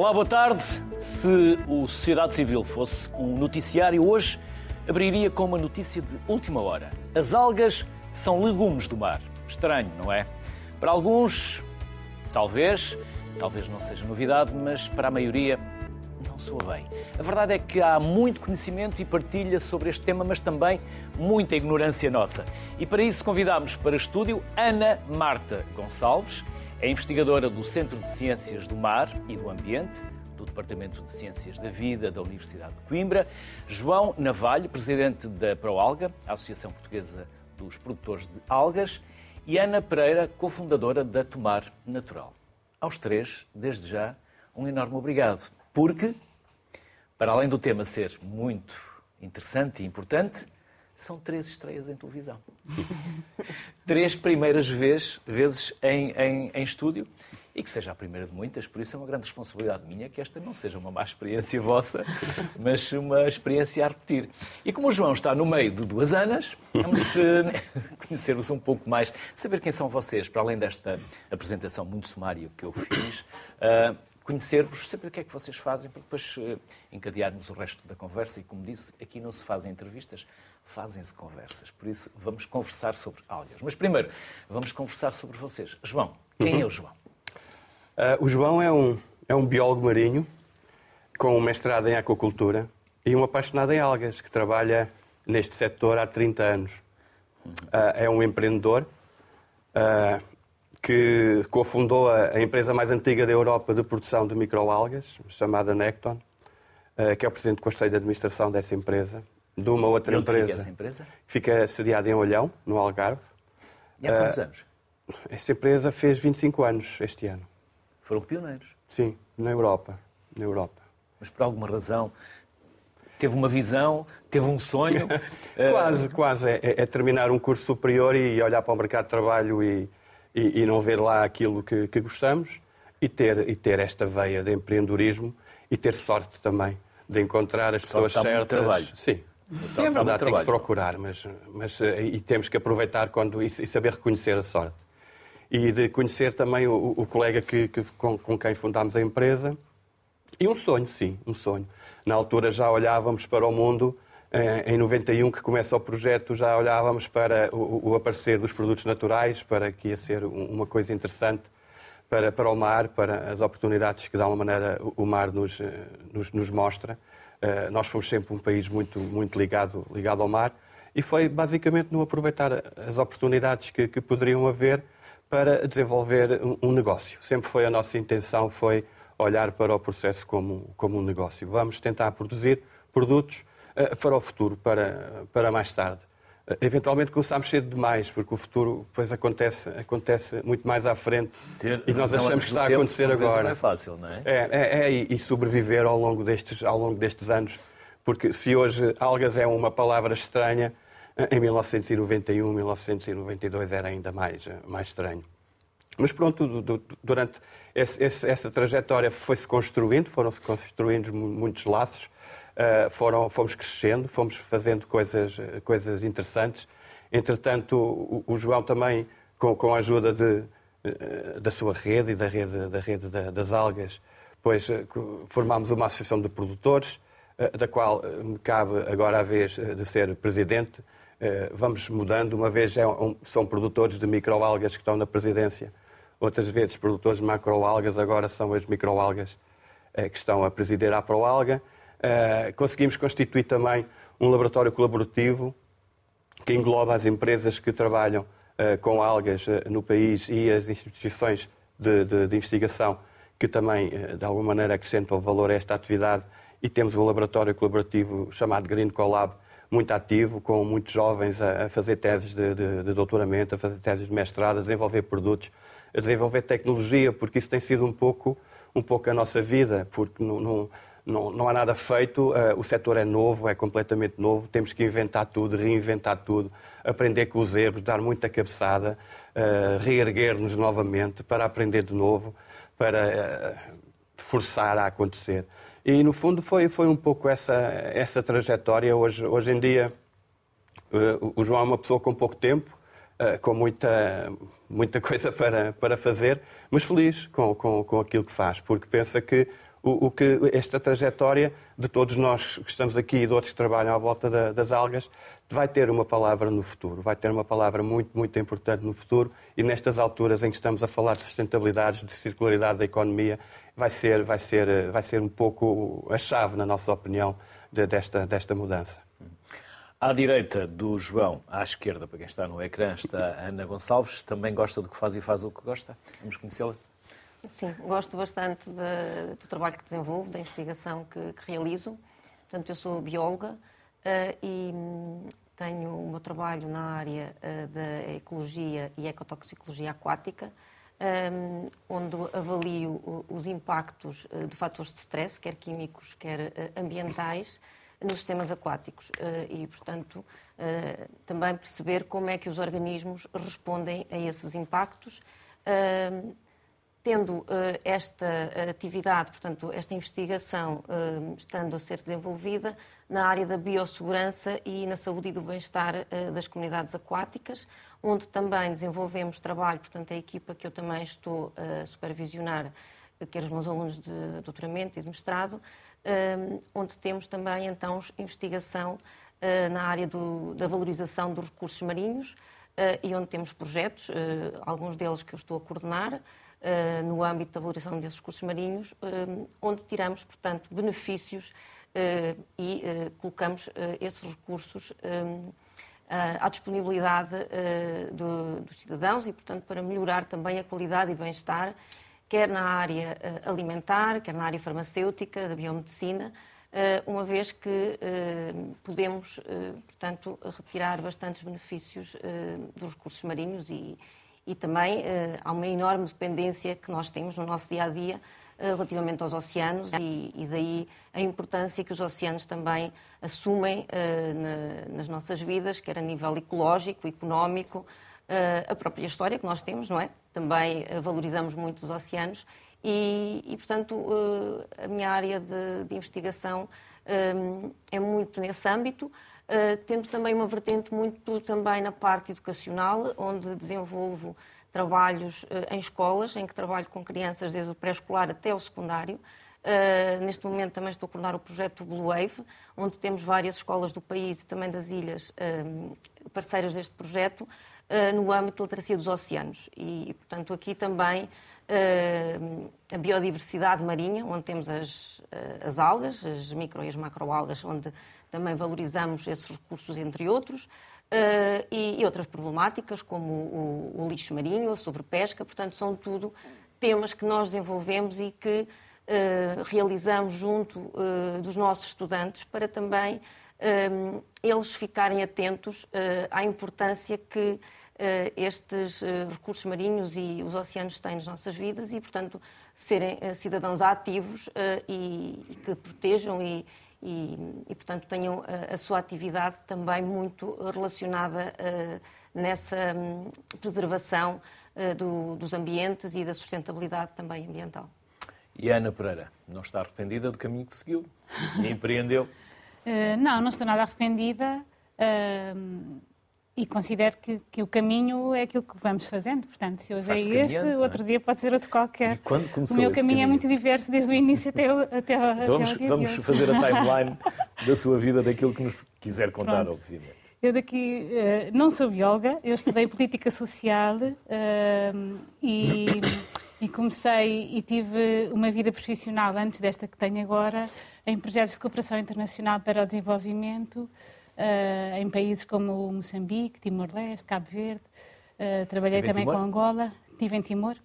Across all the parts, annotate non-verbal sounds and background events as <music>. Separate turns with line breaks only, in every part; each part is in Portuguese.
Olá, boa tarde. Se o Sociedade Civil fosse um noticiário, hoje abriria com uma notícia de última hora. As algas são legumes do mar. Estranho, não é? Para alguns, talvez, talvez não seja novidade, mas para a maioria não soa bem. A verdade é que há muito conhecimento e partilha sobre este tema, mas também muita ignorância nossa. E para isso convidamos para estúdio Ana Marta Gonçalves, é investigadora do Centro de Ciências do Mar e do Ambiente, do Departamento de Ciências da Vida da Universidade de Coimbra, João Navalho, presidente da Proalga, a Associação Portuguesa dos Produtores de Algas, e Ana Pereira, cofundadora da Tomar Natural. Aos três, desde já, um enorme obrigado, porque, para além do tema ser muito interessante e importante, são três estreias em televisão. <laughs> três primeiras vezes, vezes em, em, em estúdio e que seja a primeira de muitas, por isso é uma grande responsabilidade minha que esta não seja uma má experiência <laughs> vossa, mas uma experiência a repetir. E como o João está no meio de duas anas, vamos uh, <laughs> conhecer-vos um pouco mais, saber quem são vocês, para além desta apresentação muito sumária que eu fiz, uh, conhecer-vos, saber o que é que vocês fazem, para depois uh, encadearmos o resto da conversa. E como disse, aqui não se fazem entrevistas, fazem-se conversas. Por isso, vamos conversar sobre algas. Mas primeiro, vamos conversar sobre vocês. João, quem uhum. é o João?
Uh, o João é um, é um biólogo marinho com um mestrado em aquacultura e um apaixonado em algas, que trabalha neste setor há 30 anos. Uh, é um empreendedor uh, que cofundou a, a, empresa mais antiga da Europa de produção de microalgas, chamada Necton, que é o presidente do Conselho de Administração dessa empresa de uma outra empresa.
Fica essa empresa?
Fica sediada em Olhão, no Algarve.
E há quantos uh, anos?
Esta empresa fez 25 anos este ano.
Foram pioneiros?
Sim, na Europa. Na Europa.
Mas por alguma razão teve uma visão, teve um sonho? <laughs>
quase, quase. É, é, terminar um curso superior e olhar para o mercado de trabalho e, e, e não ver lá aquilo que, que, gostamos e ter, e ter esta veia de empreendedorismo e ter sorte também de encontrar as pessoas certas.
Trabalho.
Sim, É verdade, tem que se procurar, mas, mas eh, e temos que aproveitar quando, e saber reconhecer a sorte. E de conhecer também o, o colega que, que com, com, quem fundámos a empresa. E um sonho, sim, um sonho. Na altura já olhávamos para o mundo, eh, em 91 que começa o projeto, já olhávamos para o, o aparecer dos produtos naturais, para que ia ser uma coisa interessante para, para o mar, para as oportunidades que, de alguma maneira, o mar nos, eh, nos, nos mostra. Eh, nós fomos sempre um país muito, muito ligado, ligado ao mar e foi basicamente no aproveitar as oportunidades que, que poderiam haver para desenvolver um, um, negócio. Sempre foi a nossa intenção, foi olhar para o processo como, como um negócio. Vamos tentar produzir produtos uh, para o futuro, para, para mais tarde. Eventualmente começámos cedo demais, porque o futuro depois acontece, acontece muito mais à frente
Ter
e nós achamos que está a acontecer agora. Não
é fácil, não é?
É, é, é e sobreviver ao longo, destes, ao longo destes anos, porque se hoje algas é uma palavra estranha, em 1991, 1992 era ainda mais, mais estranho. Mas pronto, durante essa trajetória foi-se construindo, foram-se construindo muitos laços, foram, fomos crescendo, fomos fazendo coisas, coisas interessantes. Entretanto, o, o João também, com, com a ajuda de, eh, da sua rede e da rede, da rede das algas, pois eh, formámos uma associação de produtores, da qual me cabe agora a vez de ser presidente. Vamos mudando, uma vez é são produtores de microalgas que estão na presidência, outras vezes produtores de macroalgas, agora são as microalgas que estão a presidir a Proalga. Uh, conseguimos constituir também um laboratório colaborativo que engloba as empresas que trabalham uh, com algas uh, no país e as instituições de, de, de investigação que também, de alguma maneira, acrescentam valor a esta atividade. E temos um laboratório colaborativo chamado Green Collab, muito ativo, com muitos jovens a, a fazer teses de, de, de, doutoramento, a fazer teses de mestrado, a desenvolver produtos, a desenvolver tecnologia, porque isso tem sido um pouco, um pouco a nossa vida, porque não, não não, não há nada feito, uh, o setor é novo, é completamente novo, temos que inventar tudo, reinventar tudo, aprender com os erros, dar muita cabeçada, uh, reerguer-nos novamente para aprender de novo, para uh, forçar a acontecer. E, no fundo, foi, foi um pouco essa, essa trajetória. Hoje, hoje em dia, o João é uma pessoa com pouco tempo, com muita, muita <laughs> coisa para, para fazer, mas feliz com, com, com aquilo que faz, porque pensa que o, o, que esta trajetória de todos nós que estamos aqui e de outros que trabalham à volta da, das algas vai ter uma palavra no futuro, vai ter uma palavra muito, muito importante no futuro e nestas alturas em que estamos a falar de sustentabilidade, de circularidade da economia, vai ser, vai ser, vai ser um pouco a chave, na nossa opinião, de, desta, desta mudança.
À direita do João, à esquerda, para quem está no ecrã, está a Ana Gonçalves. Também gosta do que faz e faz o que gosta. Vamos conhecê-la?
Sim, gosto bastante de, do trabalho que desenvolvo, da investigação que, que realizo. Portanto, eu sou bióloga uh, e hum, tenho o meu trabalho na área uh, da ecologia e ecotoxicologia aquática, um, onde avalio os impactos uh, de fatores de stress, quer químicos, quer ambientais, nos sistemas aquáticos. e, portanto, também perceber como é que os organismos respondem a esses impactos tendo uh, esta atividade, portanto, esta investigação uh, estando a ser desenvolvida na área da biossegurança e na saúde e do bem-estar uh, das comunidades aquáticas, onde também desenvolvemos trabalho, portanto, a equipa que eu também estou a supervisionar, quer os meus alunos de doutoramento e de mestrado, onde temos também, então, investigação na área do, da valorização dos recursos marinhos e onde temos projetos, alguns deles que eu estou a coordenar, uh, no âmbito da valorização desses recursos marinhos, uh, onde tiramos, portanto, benefícios uh, e colocamos esses recursos à disponibilidade do, dos cidadãos e, portanto, para melhorar também a qualidade e bem-estar, quer na área alimentar, quer na área farmacêutica, da biomedicina, uma vez que podemos, portanto, retirar bastantes benefícios dos recursos marinhos e, e também uh, há uma enorme dependência que nós temos no nosso dia a dia uh, relativamente aos oceanos e, e, daí a importância que os oceanos também assumem uh, na, nas nossas vidas, quer a nível ecológico, económico, a própria história que nós temos, não é? Também valorizamos muito os oceanos e, e portanto, a minha área de, de investigação é muito nesse âmbito. Eh, tendo também uma vertente muito também na parte educacional, onde desenvolvo trabalhos uh, em escolas, em que trabalho com crianças desde o pré-escolar até o secundário. Uh, neste momento também estou a coordenar o projeto Blue Wave, onde temos várias escolas do país e também das ilhas parceiras deste projeto, no âmbito da literacia dos oceanos. E, portanto, aqui também a biodiversidade marinha, onde temos as, as algas, as micro e as macroalgas, onde também valorizamos esses recursos, entre outros, uh, e, e, outras problemáticas, como o, o, lixo marinho, a sobrepesca, portanto, são tudo temas que nós desenvolvemos e que uh, realizamos junto uh, dos nossos estudantes para também eles ficarem atentos à importância que estes recursos marinhos e os oceanos têm nas nossas vidas e, portanto, serem cidadãos ativos e, e que protejam e, e, e portanto, tenham a, a, sua atividade também muito relacionada uh, nessa um, preservação uh, do, dos ambientes e da sustentabilidade também ambiental.
E a Ana Pereira, não está arrependida do caminho que seguiu e empreendeu?
Uh, <laughs> não, não estou nada arrependida e considero que, que, o caminho é aquilo que vamos fazendo. Portanto, se hoje é este, é? outro dia pode ser outro qualquer. O meu caminho, caminho, é muito diverso desde o início até, o, até,
então vamos,
até
vamos fazer a <laughs> timeline da sua vida, daquilo que nos quiser contar, Pronto. obviamente.
Eu daqui uh, não sou bióloga, eu estudei política social uh, e, e, comecei e tive uma vida profissional antes desta que tenho agora em projetos de cooperação internacional para o desenvolvimento uh, em países como Moçambique, Timor-Leste, Cabo Verde. Uh, trabalhei também com Angola. Estive em Timor.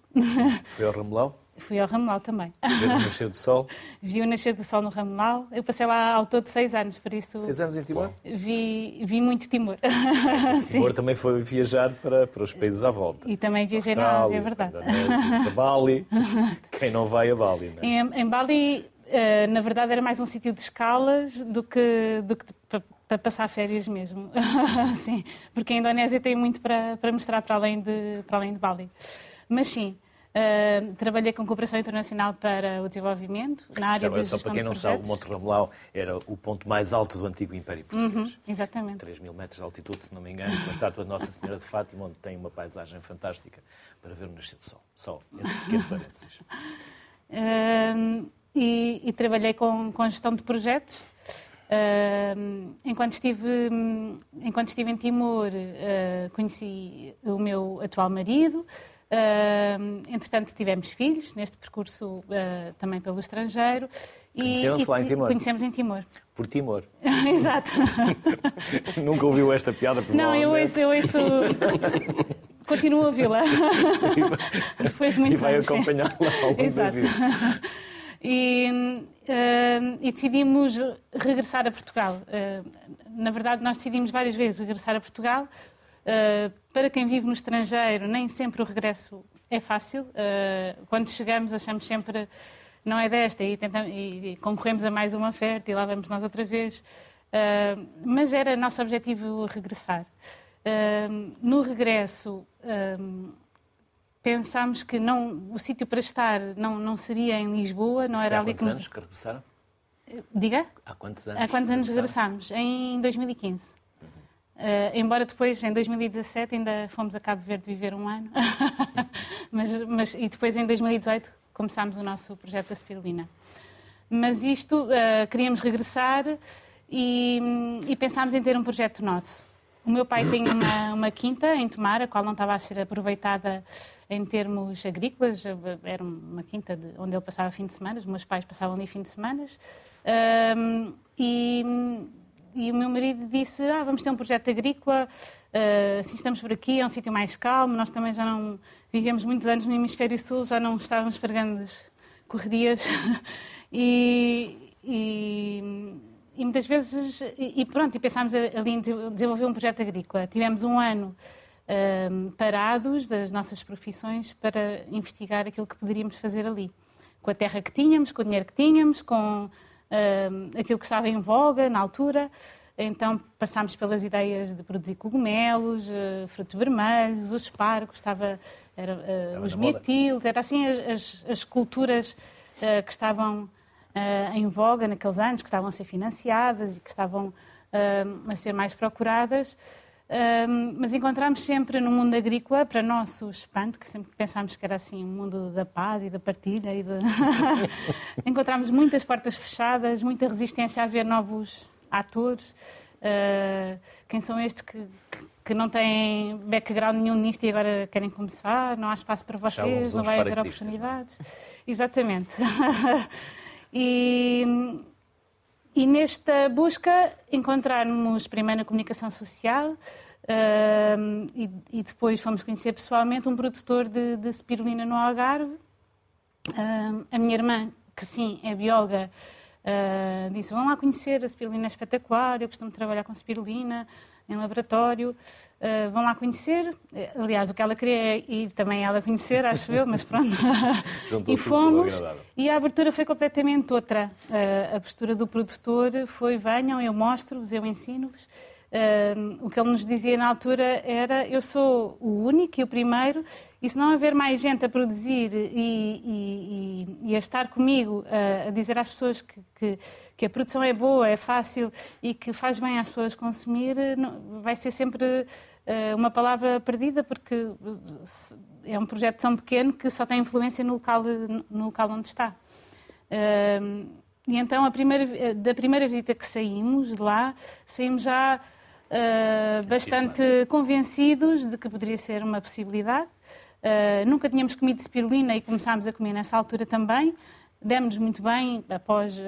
Foi ao Ramelau? <laughs>
Fui ao Ramelau também.
Viu o nascer do sol? <laughs>
Vi o nascer do sol no Ramelau. Eu passei lá ao todo seis anos, por isso...
Seis anos em Timor?
Vi, vi muito Timor. <laughs>
Timor também foi viajar para, para os países à volta.
E também viajei na Ásia, é verdade.
Para Bali. Quem não vai a Bali, não é?
Em, em Bali, uh, na verdade, era mais um sítio de escalas do que, do que para passar férias mesmo. <laughs> sim, porque a Indonésia tem muito para, para mostrar para além, de, para além de Bali. Mas sim, uh, trabalhei com cooperação internacional para o desenvolvimento, na área
Já, Só para quem não sabe, o Monte Ramelau era o ponto mais alto do antigo Império Português.
Uhum, exatamente.
3 mil metros de altitude, se não me engano, uma estátua de Nossa Senhora de Fátima, onde tem uma paisagem fantástica para ver o nascer do sol. Só esse pequeno <laughs> parênteses.
Uh, e, e trabalhei com, com gestão de projetos. Uh, enquanto, estive, enquanto estive em Timor, uh, conheci o meu atual marido. Uh, entretanto, tivemos filhos neste percurso também pelo estrangeiro.
Conheceram-se lá em Timor?
Conhecemos em Timor.
Por Timor? <laughs>
Exato. <laughs>
Nunca ouviu esta piada,
Não, eu ouço, eu ouço... <laughs> Continuo a ouvi-la. Depois de muitos
E vai acompanhá-la ao longo
Exato.
da vida.
E, uh, e decidimos regressar a Portugal. Uh, na verdade, nós decidimos várias vezes regressar a Portugal. Uh, para quem vive no estrangeiro, nem sempre o regresso é fácil. quando chegamos, achamos sempre não é desta e, tentamos, e, e concorremos a mais uma oferta e lá vamos nós outra vez. mas era nosso objetivo regressar. no regresso, pensámos que não, o sítio para estar não, não seria em Lisboa, não
Foi
era
há
ali
quantos
que
anos que regressaram?
Diga?
Há quantos anos?
Há quantos anos regressámos? Em 2015. Uh, embora depois, em 2017, ainda fomos a Cabo Verde viver um ano. <laughs> mas, mas, e depois, em 2018, começámos o nosso projeto da Spirulina. Mas isto, uh, queríamos regressar e, e pensámos em ter um projeto nosso. O meu pai tem uma, uma quinta em Tomar, a qual não estava a ser aproveitada em termos agrícolas. Era uma quinta de, onde ele passava fim de semana, os meus pais passavam ali fim de semana. Um, e, e, o meu marido disse: ah, Vamos ter um projeto agrícola, uh, assim estamos por aqui, é um sítio mais calmo. Nós também já não vivemos muitos anos no Hemisfério Sul, já não estávamos para grandes correrias. <laughs> e, e e muitas vezes, e pronto, e pensámos ali em desenvolver um projeto agrícola. Tivemos um ano um, parados das nossas profissões para investigar aquilo que poderíamos fazer ali. Com a terra que tínhamos, com o dinheiro que tínhamos, com um, aquilo que estava em voga na altura. Então passámos pelas ideias de produzir cogumelos, uh, frutos vermelhos, os espargos, estava, era, uh, os mirtilos, era assim as, as, as culturas uh, que estavam em voga naqueles anos, que estavam a ser financiadas e que estavam uh, a ser mais procuradas. Uh, mas encontramos sempre no mundo agrícola, para nosso espanto, que sempre pensámos que era assim um mundo da paz e da partilha, e de... <laughs> encontramos muitas portas fechadas, muita resistência a ver novos atores. quem são estes que, que, que, não têm background nenhum nisto e agora querem começar? Não há espaço para vocês, não vai haver oportunidades. Exatamente. <laughs> E, e nesta busca encontrarmos primeiro na comunicação social uh, e, e, depois fomos conhecer pessoalmente um produtor de, de spirulina no Algarve. Uh, a minha irmã, que sim, é bióloga, uh, disse, vão lá conhecer, a spirulina é espetacular, eu costumo trabalhar com spirulina em laboratório. Uh, vão lá conhecer. Aliás, o que ela queria é ir também ela conhecer, acho eu, mas pronto. <laughs> e fomos. E a abertura foi completamente outra. Uh, a postura do produtor foi: venham, eu mostro-vos, eu ensino-vos. Uh, o que ele nos dizia na altura era: eu sou o único e o primeiro, e se não haver mais gente a produzir e, e, e, e a estar comigo, a dizer às pessoas que, que que a produção é boa, é fácil e que faz bem às pessoas consumir, vai ser sempre uma palavra perdida, porque é um projeto tão pequeno que só tem influência no local, no local onde está. E então, primeira, da primeira visita que saímos de lá, saímos já bastante convencidos de que poderia ser uma possibilidade. nunca tínhamos comido spirulina e começámos a comer nessa altura também demos muito bem, após uh,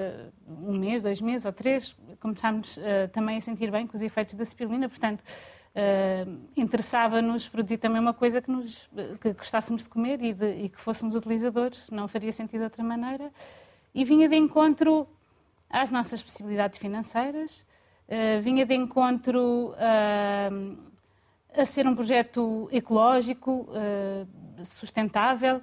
um mês, dois meses ou três, começámos uh, também a sentir bem com os efeitos da spirulina, portanto, uh, interessava-nos produzir também uma coisa que, nos, que gostássemos de comer e, de, e, que fôssemos utilizadores, não faria sentido de outra maneira, e vinha de encontro às nossas possibilidades financeiras, vinha de encontro a ser um projeto ecológico, sustentável,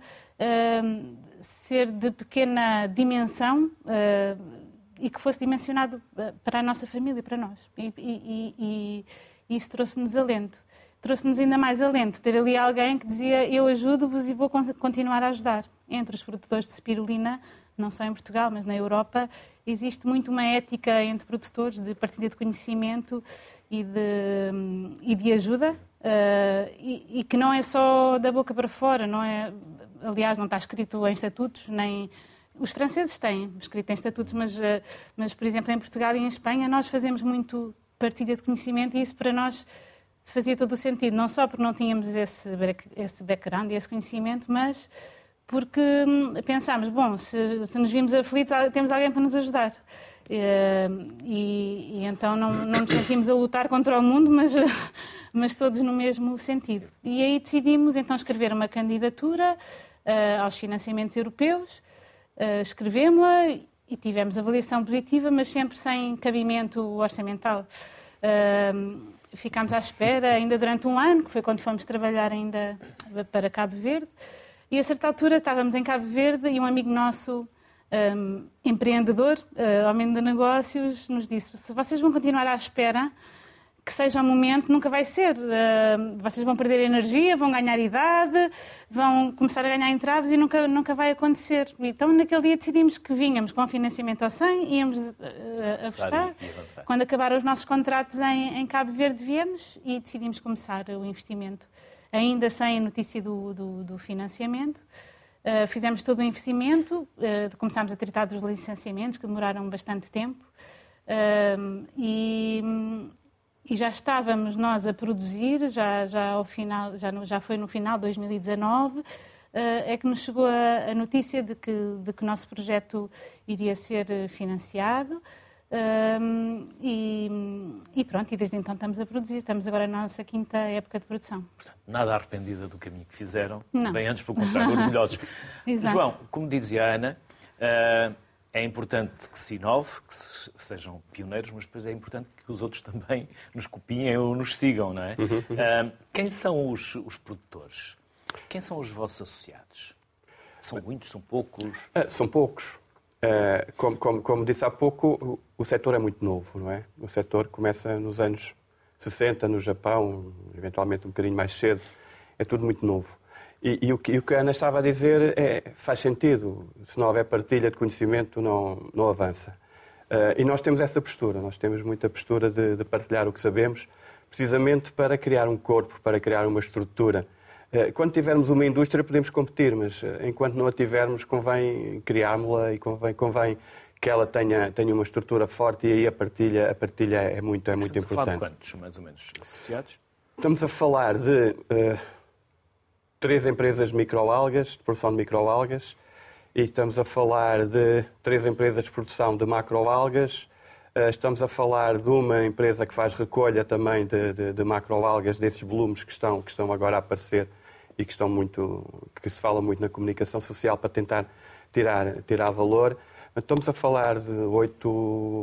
ser de pequena dimensão uh, e que fosse dimensionado eh, para a nossa família, para nós. E, e, e, e isso trouxe-nos alento. Trouxe-nos ainda mais alento ter ali alguém que dizia eu ajudo-vos e vou continuar a ajudar. Entre os produtores de spirulina, não só em Portugal, mas na Europa, existe muito uma ética entre produtores de partilha de conhecimento e de, e de ajuda, uh, e, e, que não é só da boca para fora, não é aliás, não está escrito em estatutos, nem, os franceses têm, escrito em estatutos, mas, mas, por exemplo, em Portugal e em Espanha nós fazemos muito partilha de conhecimento e isso para nós fazia todo o sentido, não só porque não tínhamos esse, esse background e esse conhecimento, mas porque hum, pensámos, bom, se, se nos vimos aflitos, temos alguém para nos ajudar. Eh, e, e, então não, não nos sentimos a lutar contra o mundo, mas, <laughs> mas todos no mesmo sentido. E aí decidimos então escrever uma candidatura uh, aos financiamentos europeus, uh, escrevemos-la e tivemos avaliação positiva, mas sempre sem cabimento orçamental. Uh, ficámos à espera ainda durante um ano, que foi quando fomos trabalhar ainda para Cabo Verde. E a certa altura estávamos em Cabo Verde e um amigo nosso, um, empreendedor, uh, homem de negócios, nos disse: se vocês vão continuar à espera, que seja um momento, nunca vai ser. Uh, vocês vão perder energia, vão ganhar idade, vão começar a ganhar entraves e nunca, nunca vai acontecer. Então, naquele dia decidimos que vinhamos com financiamento ao 100, íamos uh, apostar. Quando acabaram os nossos contratos em, em Cabo Verde, viemos e decidimos começar o investimento ainda sem a notícia do, do, do financiamento. Uh, fizemos todo o investimento, uh, começámos a tratar dos licenciamentos, que demoraram bastante tempo, uh, e, e, já estávamos nós a produzir, já, já, ao final, já, já foi no final de 2019, é que nos chegou a, a notícia de que, de que o nosso projeto iria ser financiado. Um, e, e, pronto, e desde então estamos a produzir. Estamos agora na nossa quinta época de produção.
Portanto, nada arrependida do caminho que fizeram, Não. bem antes, pelo contrário, <laughs> orgulhosos. João, como dizia a Ana, uh, é importante que se inove, que se, sejam pioneiros, mas depois é importante que os outros também nos copiem ou nos sigam, não é? Uhum. Uh, quem são os, os produtores? Quem são os vossos associados? São muitos, são poucos?
Uh, são poucos. Uh, como, como, como, disse há pouco, o, o setor é muito novo, não é? O setor começa nos anos 60 no Japão, eventualmente um bocadinho mais cedo. É tudo muito novo. E, e, o, que, e, o, que, a Ana estava a dizer é, faz sentido. Se não houver partilha de conhecimento, não, não avança. Uh, e nós temos essa postura. Nós temos muita postura de, de partilhar o que sabemos, precisamente para criar um corpo, para criar uma estrutura quando tivermos uma indústria, podemos competir, mas eh, enquanto não a tivermos, convém criá-la e convém, convém que ela tenha, tenha uma estrutura forte e aí a partilha, a partilha é muito, é muito
Estamos
importante.
A falar de quantos, mais ou menos, associados?
Estamos a falar de uh, três empresas de microalgas, de produção de microalgas, e estamos a falar de três empresas de produção de macroalgas. Uh, estamos a falar de uma empresa que faz recolha também de, de, de macroalgas, desses volumes que estão, que estão agora a aparecer e que estão muito que se fala muito na comunicação social para tentar tirar tirar valor. Estamos a falar de oito,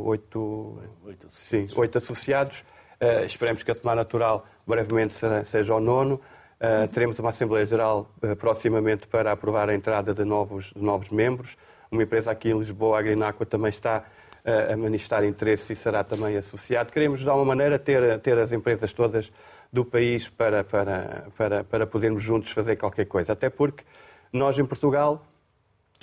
oito, oito, sim, oito associados. Uh, esperemos que a Tomar Natural brevemente seja o nono. Uh, teremos uma Assembleia Geral uh, proximamente para aprovar a entrada de novos, de novos membros. Uma empresa aqui em Lisboa, a Agrináqua, também está a manifestar interesse e será também associado. Queremos, de alguma maneira, ter, ter as empresas todas do país para, para, para, para podermos juntos fazer qualquer coisa. Até porque nós, em Portugal,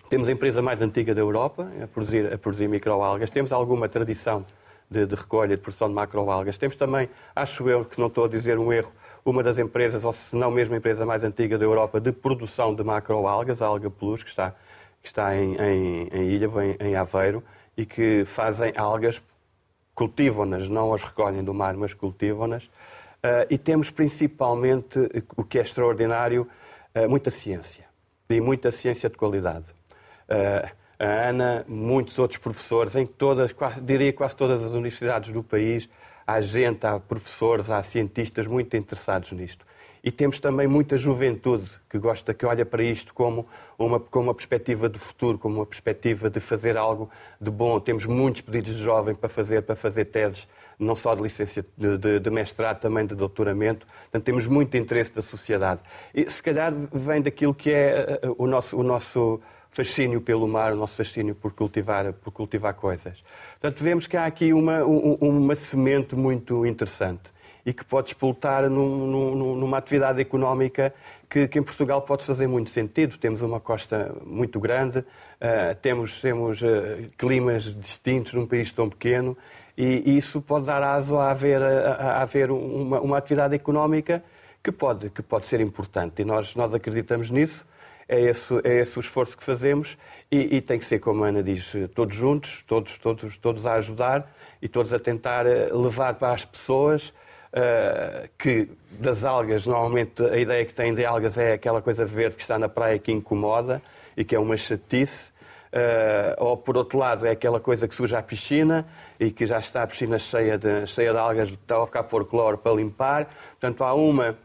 temos a empresa mais antiga da Europa a produzir, a produzir microalgas, temos alguma tradição de, de recolha, de produção de macroalgas. Temos também, acho eu, que não estou a dizer um erro, uma das empresas, ou se não mesmo a empresa mais antiga da Europa, de produção de macroalgas, a Alga Plus, que está, que está em, em, em Ilhavo, em, em Aveiro, e que fazem algas, cultivam-nas, não as recolhem do mar, mas cultivam-nas. Uh, e temos principalmente, o que é extraordinário, uh, muita ciência. E muita ciência de qualidade. A Ana, muitos outros professores, em todas, quase, diria quase todas as universidades do país, há gente, há professores, há cientistas muito interessados nisto e temos também muita juventude que gosta, que olha para isto como uma, como uma perspectiva de futuro, como uma perspectiva de fazer algo de bom. Temos muitos pedidos de jovem para fazer, para fazer teses, não só de licença de, de, mestrado, também de doutoramento. Portanto, temos muito interesse da sociedade. E se calhar vem daquilo que é eh, eh, o nosso, o nosso fascínio pelo mar, o nosso fascínio por cultivar, por cultivar coisas. Portanto, vemos que há aqui uma, uma semente muito interessante e que pode explotar num, num, numa atividade económica que, que, em Portugal pode fazer muito sentido. Temos uma costa muito grande, uh, temos, temos uh, climas distintos num país tão pequeno e, isso pode dar aso a haver, a, a haver uma, uma, atividade económica que pode, que pode ser importante e nós, nós acreditamos nisso. é esse, é esse o esforço que fazemos e, e, tem que ser, como a Ana diz, todos juntos, todos, todos, todos a ajudar e todos a tentar levar para as pessoas uh, que das algas, normalmente a ideia que têm de algas é aquela coisa verde que está na praia que incomoda e que é uma chatice. Uh, ou por outro lado é aquela coisa que suja a piscina e que já está a piscina cheia de, cheia de algas, está a ficar por cloro para limpar. Portanto, há uma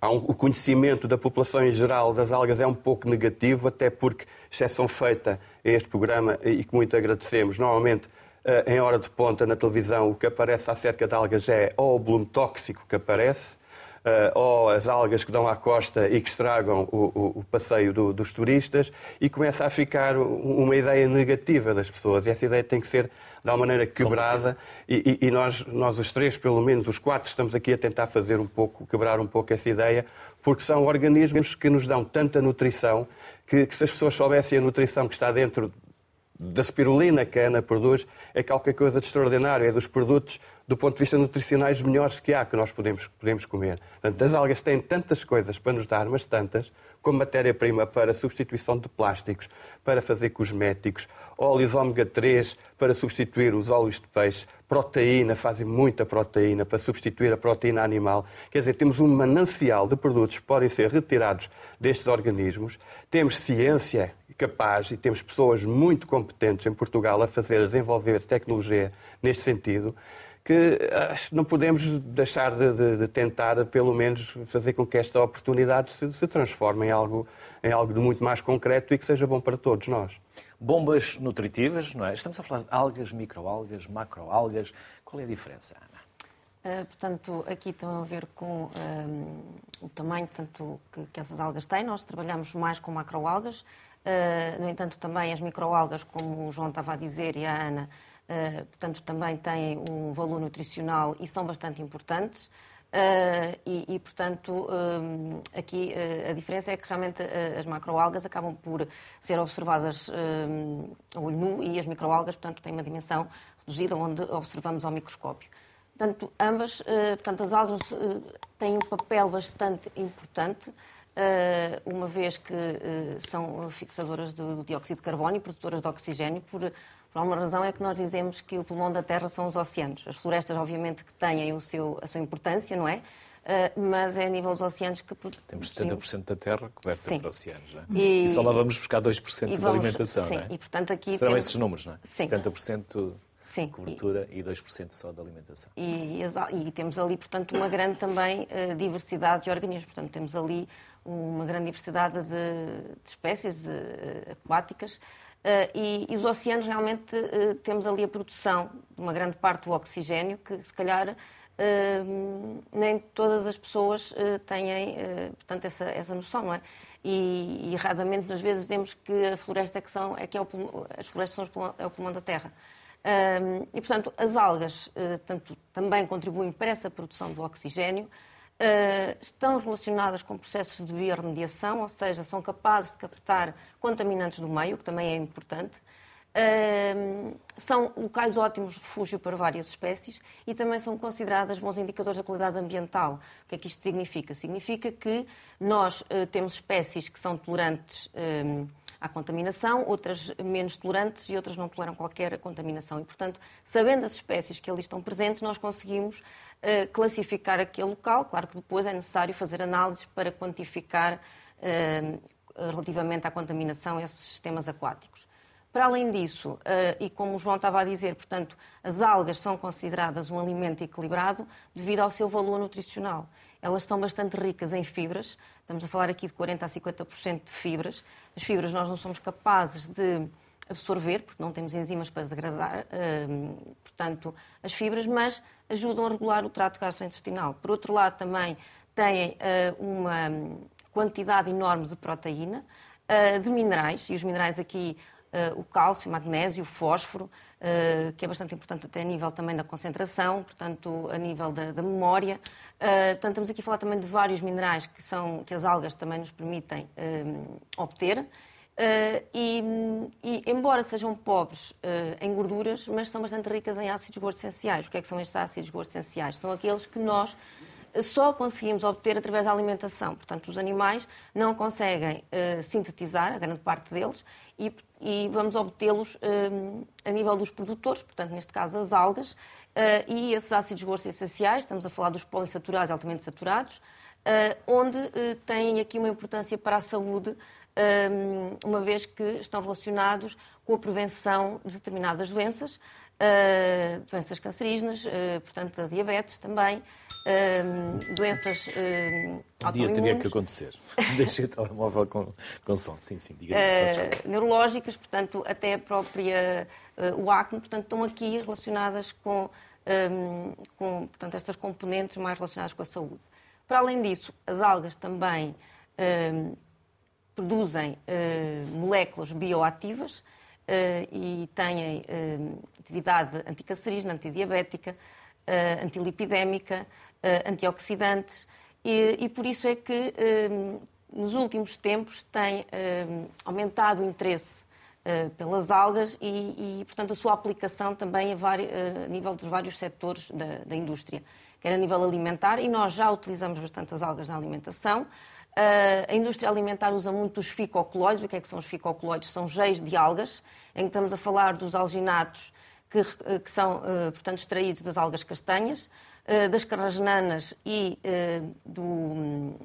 há um, o conhecimento da população em geral das algas é um pouco negativo, até porque, exceção feita a este programa, e que muito agradecemos, normalmente eh, em hora de ponta na televisão o que aparece acerca de algas é ou o bloom tóxico que aparece, ou as algas que dão à costa e que estragam o, o, o passeio do, dos turistas, e começa a ficar uma ideia negativa das pessoas. E essa ideia tem que ser, de alguma maneira, quebrada, e, e, e nós, nós os três, pelo menos os quatro, estamos aqui a tentar fazer um pouco, quebrar um pouco essa ideia, porque são organismos que nos dão tanta nutrição que, que se as pessoas soubessem a nutrição que está dentro da spirulina que a Ana produz é qualquer coisa de extraordinário. É dos produtos, do ponto de vista nutricionais, melhores que há que nós podemos, podemos comer. Portanto, as algas têm tantas coisas para nos dar, mas tantas, como matéria-prima para substituição de plásticos, para fazer cosméticos, óleos ômega 3 para substituir os óleos de peixe, proteína, fazem muita proteína para substituir a proteína animal. Quer dizer, temos um manancial de produtos que podem ser retirados destes organismos. Temos ciência capaz e temos pessoas muito competentes em Portugal a fazer, a desenvolver tecnologia neste sentido, que não podemos deixar de, de, de, tentar, pelo menos, fazer com que esta oportunidade se, se transforme em algo, em algo de muito mais concreto e que seja bom para todos nós.
Bombas nutritivas, não é? Estamos a falar de algas, microalgas, macroalgas. Qual é a diferença, Ana?
Uh, portanto, aqui estão a ver com um, o tamanho tanto que, que, essas algas têm. Nós trabalhamos mais com macroalgas. Uh, no entanto, também as microalgas, como o João estava a dizer e a Ana, uh, portanto, também têm um valor nutricional e são bastante importantes. Uh, e, e, portanto, aqui a diferença é que realmente as macroalgas acabam por ser observadas a olho nu e as microalgas, portanto, têm uma dimensão reduzida onde observamos ao microscópio. Portanto, ambas, portanto, as algas têm um papel bastante importante eh, uma vez que eh, são fixadoras do dióxido de carbono e produtoras de oxigênio, por, por alguma razão é que nós dizemos que o pulmão da Terra são os oceanos. As florestas, obviamente, que têm o seu, a sua importância, não é? Uh, mas é a nível dos oceanos que...
Temos 70% da Terra coberta sim. por oceanos, é? E, e só lá vamos buscar 2% de alimentação,
sim,
não é?
E, portanto, aqui
Serão
temos...
esses números, não é?
Sim.
70% Sim. cobertura e, e 2% só de alimentação.
E, e, temos ali, portanto, uma grande também uh, diversidade de organismos. Portanto, temos ali uma grande diversidade de, de espécies de, uh, aquáticas. Uh, e, e, os oceanos realmente uh, temos ali a produção de uma grande parte do oxigênio que se calhar uh, nem todas as pessoas têm portanto essa, essa noção, não é? E, e erradamente às vezes dizemos que a floresta é que são é que é o, as florestas são é o pulmão da terra. e portanto as algas tanto, também contribuem para essa produção do oxigênio Uh, estão relacionadas com processos de biorremediação, ou seja, são capazes de captar contaminantes do meio, que também é importante. Uh, são locais ótimos de refúgio para várias espécies e também são consideradas bons indicadores da qualidade ambiental. O que é que isto significa? Significa que nós uh, temos espécies que são tolerantes à contaminação, outras menos tolerantes e outras não toleram qualquer contaminação. E, portanto, sabendo as espécies que ali estão presentes, nós conseguimos classificar aquele local. Claro que depois é necessário fazer análises para quantificar relativamente à contaminação esses sistemas aquáticos. Para além disso, e como o João estava a dizer, portanto, as algas são consideradas um alimento equilibrado devido ao seu valor nutricional. Elas são bastante ricas em fibras, estamos a falar aqui de 40% a 50% de fibras. As fibras nós não somos capazes de absorver, porque não temos enzimas para degradar, portanto, as fibras, mas ajudam a regular o trato gastrointestinal. Por outro lado, também têm uh, uma quantidade enorme de proteína, uh, de minerais, e os minerais aqui, o cálcio, o magnésio, o fósforo, que é bastante importante até a nível também da concentração, portanto, a nível da, da memória. portanto, estamos aqui a falar também de vários minerais que, são, que as algas também nos permitem obter. Uh, e, e, embora sejam pobres uh, em gorduras, mas são bastante ricas em ácidos gordos essenciais. O que é que são estes ácidos gordos essenciais? São aqueles que nós só conseguimos obter através da alimentação. Portanto, os animais não conseguem uh, sintetizar, a grande parte deles, e, e vamos obtê-los uh, a nível dos produtores, portanto, neste caso, as algas, uh, e esses ácidos gordos essenciais, estamos a falar dos poliinsaturados e altamente saturados, onde têm aqui uma importância para a saúde, uma vez que estão relacionados com a prevenção de determinadas doenças, doenças cancerígenas, portanto, a diabetes também, uh, doenças uh,
um dia teria que acontecer. <laughs> Deixei o telemóvel com, com som. Sim, sim, diga
uh, Neurológicas, portanto, até a própria, uh, o acne, portanto, estão aqui relacionadas com, um, com portanto, estas componentes mais relacionadas com a saúde. Para além disso, as algas também um, produzem uh, moléculas bioativas e têm atividade anticancerígena, antidiabética, antilipidémica, antioxidantes, e, e, por isso é que uh, nos últimos tempos tem uh, aumentado o interesse pelas algas e, e, portanto, a sua aplicação também a, vários, a nível dos vários setores da, da, indústria, quer a nível alimentar, e nós já utilizamos bastante as algas na alimentação. a indústria alimentar usa muito os ficocoloides. O que é que são os ficocoloides? São géis de algas, em que estamos a falar dos alginatos que, que são, portanto, extraídos das algas castanhas. Eh, das carrasnanas e eh, do,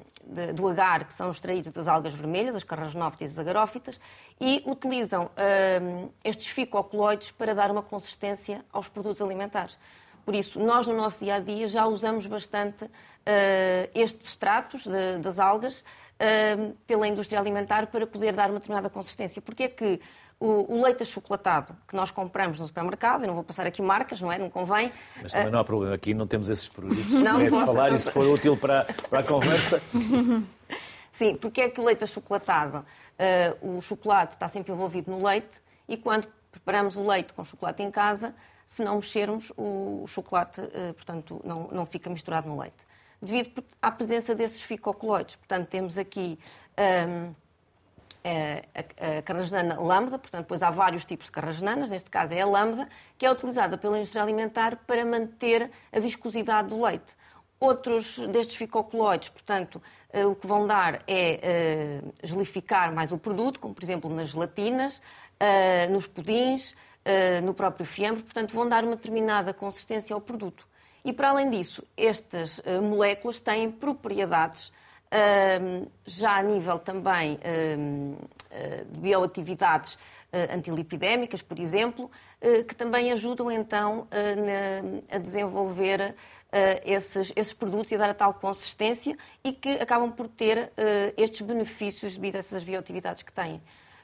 do agar, que são extraídos das algas vermelhas, as carrasnófitas e as agarófitas, e utilizam eh, estes ficocoloides para dar uma consistência aos produtos alimentares. Por isso, nós no nosso dia a dia já usamos bastante uh, estes extratos de, das algas uh, pela indústria alimentar para poder dar uma determinada consistência. Porque é que o, o, leite achocolatado que nós compramos no supermercado, eu não vou passar aqui marcas, não é? Não convém.
Mas também não há problema, aqui não temos esses produtos. Não, é posso, falar não... e se for útil para, para a conversa. <laughs>
Sim, porque é que o leite achocolatado, uh, o chocolate está sempre envolvido no leite e quando preparamos o leite com chocolate em casa, se não mexermos, o chocolate, uh, portanto, não, não fica misturado no leite. Devido à presença desses ficocoloides. Portanto, temos aqui. Um, ehm, é, a, a carrasnana lambda, portanto, depois há vários tipos de carrasnanas, neste caso é a lambda, que é utilizada pela indústria alimentar para manter a viscosidade do leite. Outros destes ficocoloides, portanto, eh, o que vão dar é eh, gelificar mais o produto, como por exemplo nas gelatinas, eh, nos pudins, no próprio fiambre, portanto, vão dar uma determinada consistência ao produto. E para além disso, estas moléculas têm propriedades já a nível também ah, de bioatividades ah, antilipidémicas, por exemplo, ah, que também ajudam então a desenvolver esses, esses produtos e a dar a tal consistência e que acabam por ter estes benefícios devido a essas bioatividades que têm.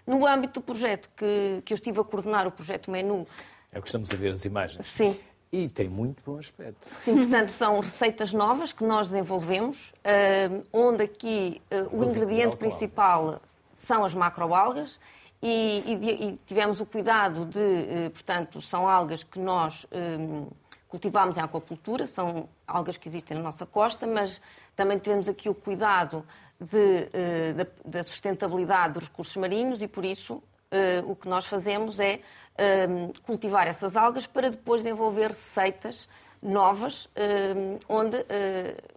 No âmbito do projeto que, que eu estive a coordenar, o projeto Menu.
É o que estamos a ver as imagens.
Sim.
E tem muito bom aspecto.
Sim, portanto, são receitas novas que nós desenvolvemos, uh, onde aqui uh, o ingrediente principal são as macroalgas e, e, e, tivemos o cuidado de, uh, portanto, são algas que nós cultivamos em aquacultura, são algas que existem na nossa costa, mas também tivemos aqui o cuidado de, da, da, sustentabilidade dos recursos marinhos e, por isso, o que nós fazemos é um, cultivar essas algas para depois desenvolver receitas novas, um, onde uh,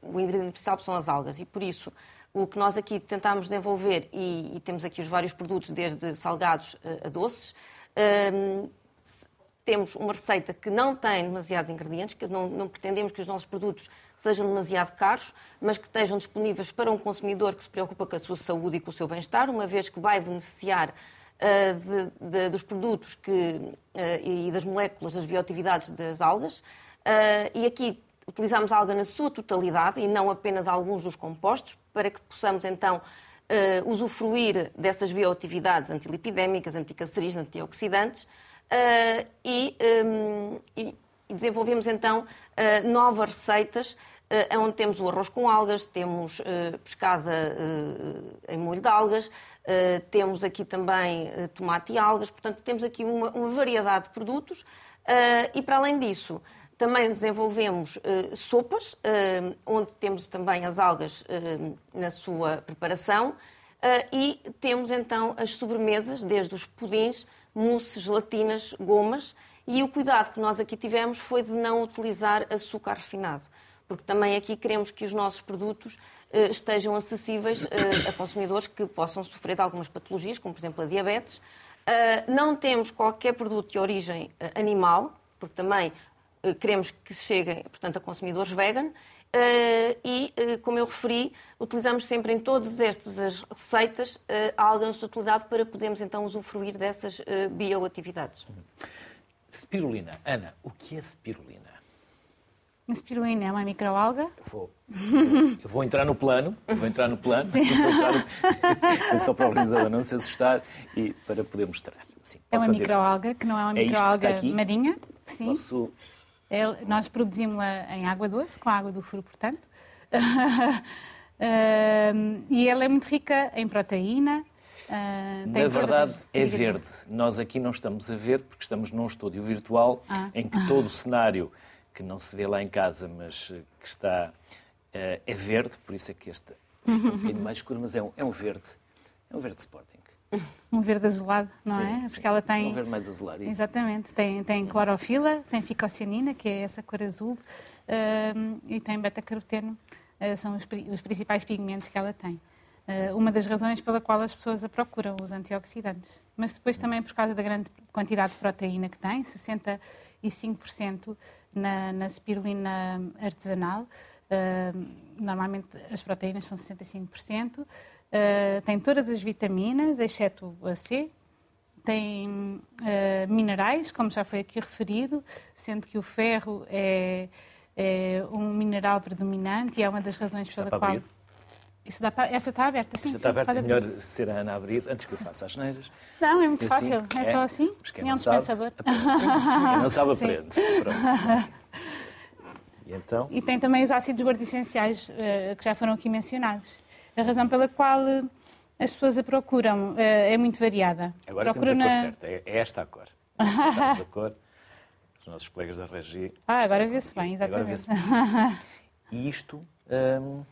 o ingrediente principal são as algas. E por isso, o que nós aqui tentamos desenvolver, e, temos aqui os vários produtos, desde salgados a doces, um, temos uma receita que não tem demasiados ingredientes, que não, não, pretendemos que os nossos produtos sejam demasiado caros, mas que estejam disponíveis para um consumidor que se preocupa com a sua saúde e com o seu bem-estar, uma vez que vai beneficiar eh, de, de, dos produtos que, eh, e das moléculas, das bioatividades das algas. Eh, e aqui utilizamos a alga na sua totalidade e não apenas alguns dos compostos, para que possamos então usufruir dessas bioatividades antilipidémicas, anticancerígenas, antioxidantes e, e, desenvolvemos então novas receitas onde temos o arroz com algas, temos pescada em molho de algas, Uh, temos aqui também uh, tomate e algas, portanto, temos aqui uma, uma variedade de produtos. Uh, e, para além disso, também desenvolvemos sopas, onde temos também as algas na sua preparação. e temos, então, as sobremesas, desde os pudins, mousses, gelatinas, gomas. E o cuidado que nós aqui tivemos foi de não utilizar açúcar refinado porque também aqui queremos que os nossos produtos estejam acessíveis a consumidores que possam sofrer de algumas patologias, como por exemplo a diabetes. Não temos qualquer produto de origem animal, porque também queremos que cheguem, portanto, a consumidores vegan. e, como eu referi, utilizamos sempre em todas estas receitas a alga na sua totalidade para podermos então usufruir dessas bioatividades.
Spirulina. Ana, o que é spirulina?
A spirulina é uma microalga.
Vou, eu vou entrar no plano, vou entrar no plano, vou entrar no... só para o organizador não se assustar e para poder mostrar.
Sim, é uma microalga, que não é uma é microalga marinha. Sim. Posso... É, nós produzimos-la em água doce, com água do furo, portanto. uh, <laughs> e ela é muito rica em proteína,
Uh, Na verdade, é verde. Nós aqui não estamos a ver, porque estamos num estúdio virtual ah. em que todo o cenário que não se vê lá em casa, mas eh, que está uh, é verde, por isso é que este é um bocadinho mais escuro, mas é um, é um verde. É um verde Sporting.
Um verde azulado, não
sim,
é?
Sim, Porque ela tem. Um verde mais azulado, isso.
Exatamente. Tem, tem clorofila, tem ficocianina, que é essa cor azul, uh, e tem beta-caroteno. Uh, são os, os principais pigmentos que ela tem. Eh, uma das razões pela qual as pessoas a procuram, os antioxidantes. Mas depois também por causa da grande quantidade de proteína que tem, 65% na, na spirulina artesanal. Normalmente as proteínas são 65%. Uh, eh, tem todas as vitaminas, exceto a C. Tem uh, minerais, como já foi aqui referido, sendo que o ferro é, é um mineral predominante e é uma das razões
Está
pela qual...
Abrir.
Isso dá para... Essa está aberta, sim.
Esta está aberta, é melhor ser a Ana a abrir antes que eu faça as neiras.
Não, é muito assim, fácil, é, é, só assim.
Quem é um dispensador. Quem não sabe, <laughs> aprende. E, então?
e tem também os ácidos gordos essenciais, uh, que já foram aqui mencionados. A razão pela qual uh, as pessoas a procuram uh, é muito variada.
Agora
Procuram
temos a cor certa, é, é esta a cor. Acertamos a cor. Os nossos colegas da Regi.
Ah, agora vê-se bem, exatamente. Vê
bem. E isto... Um,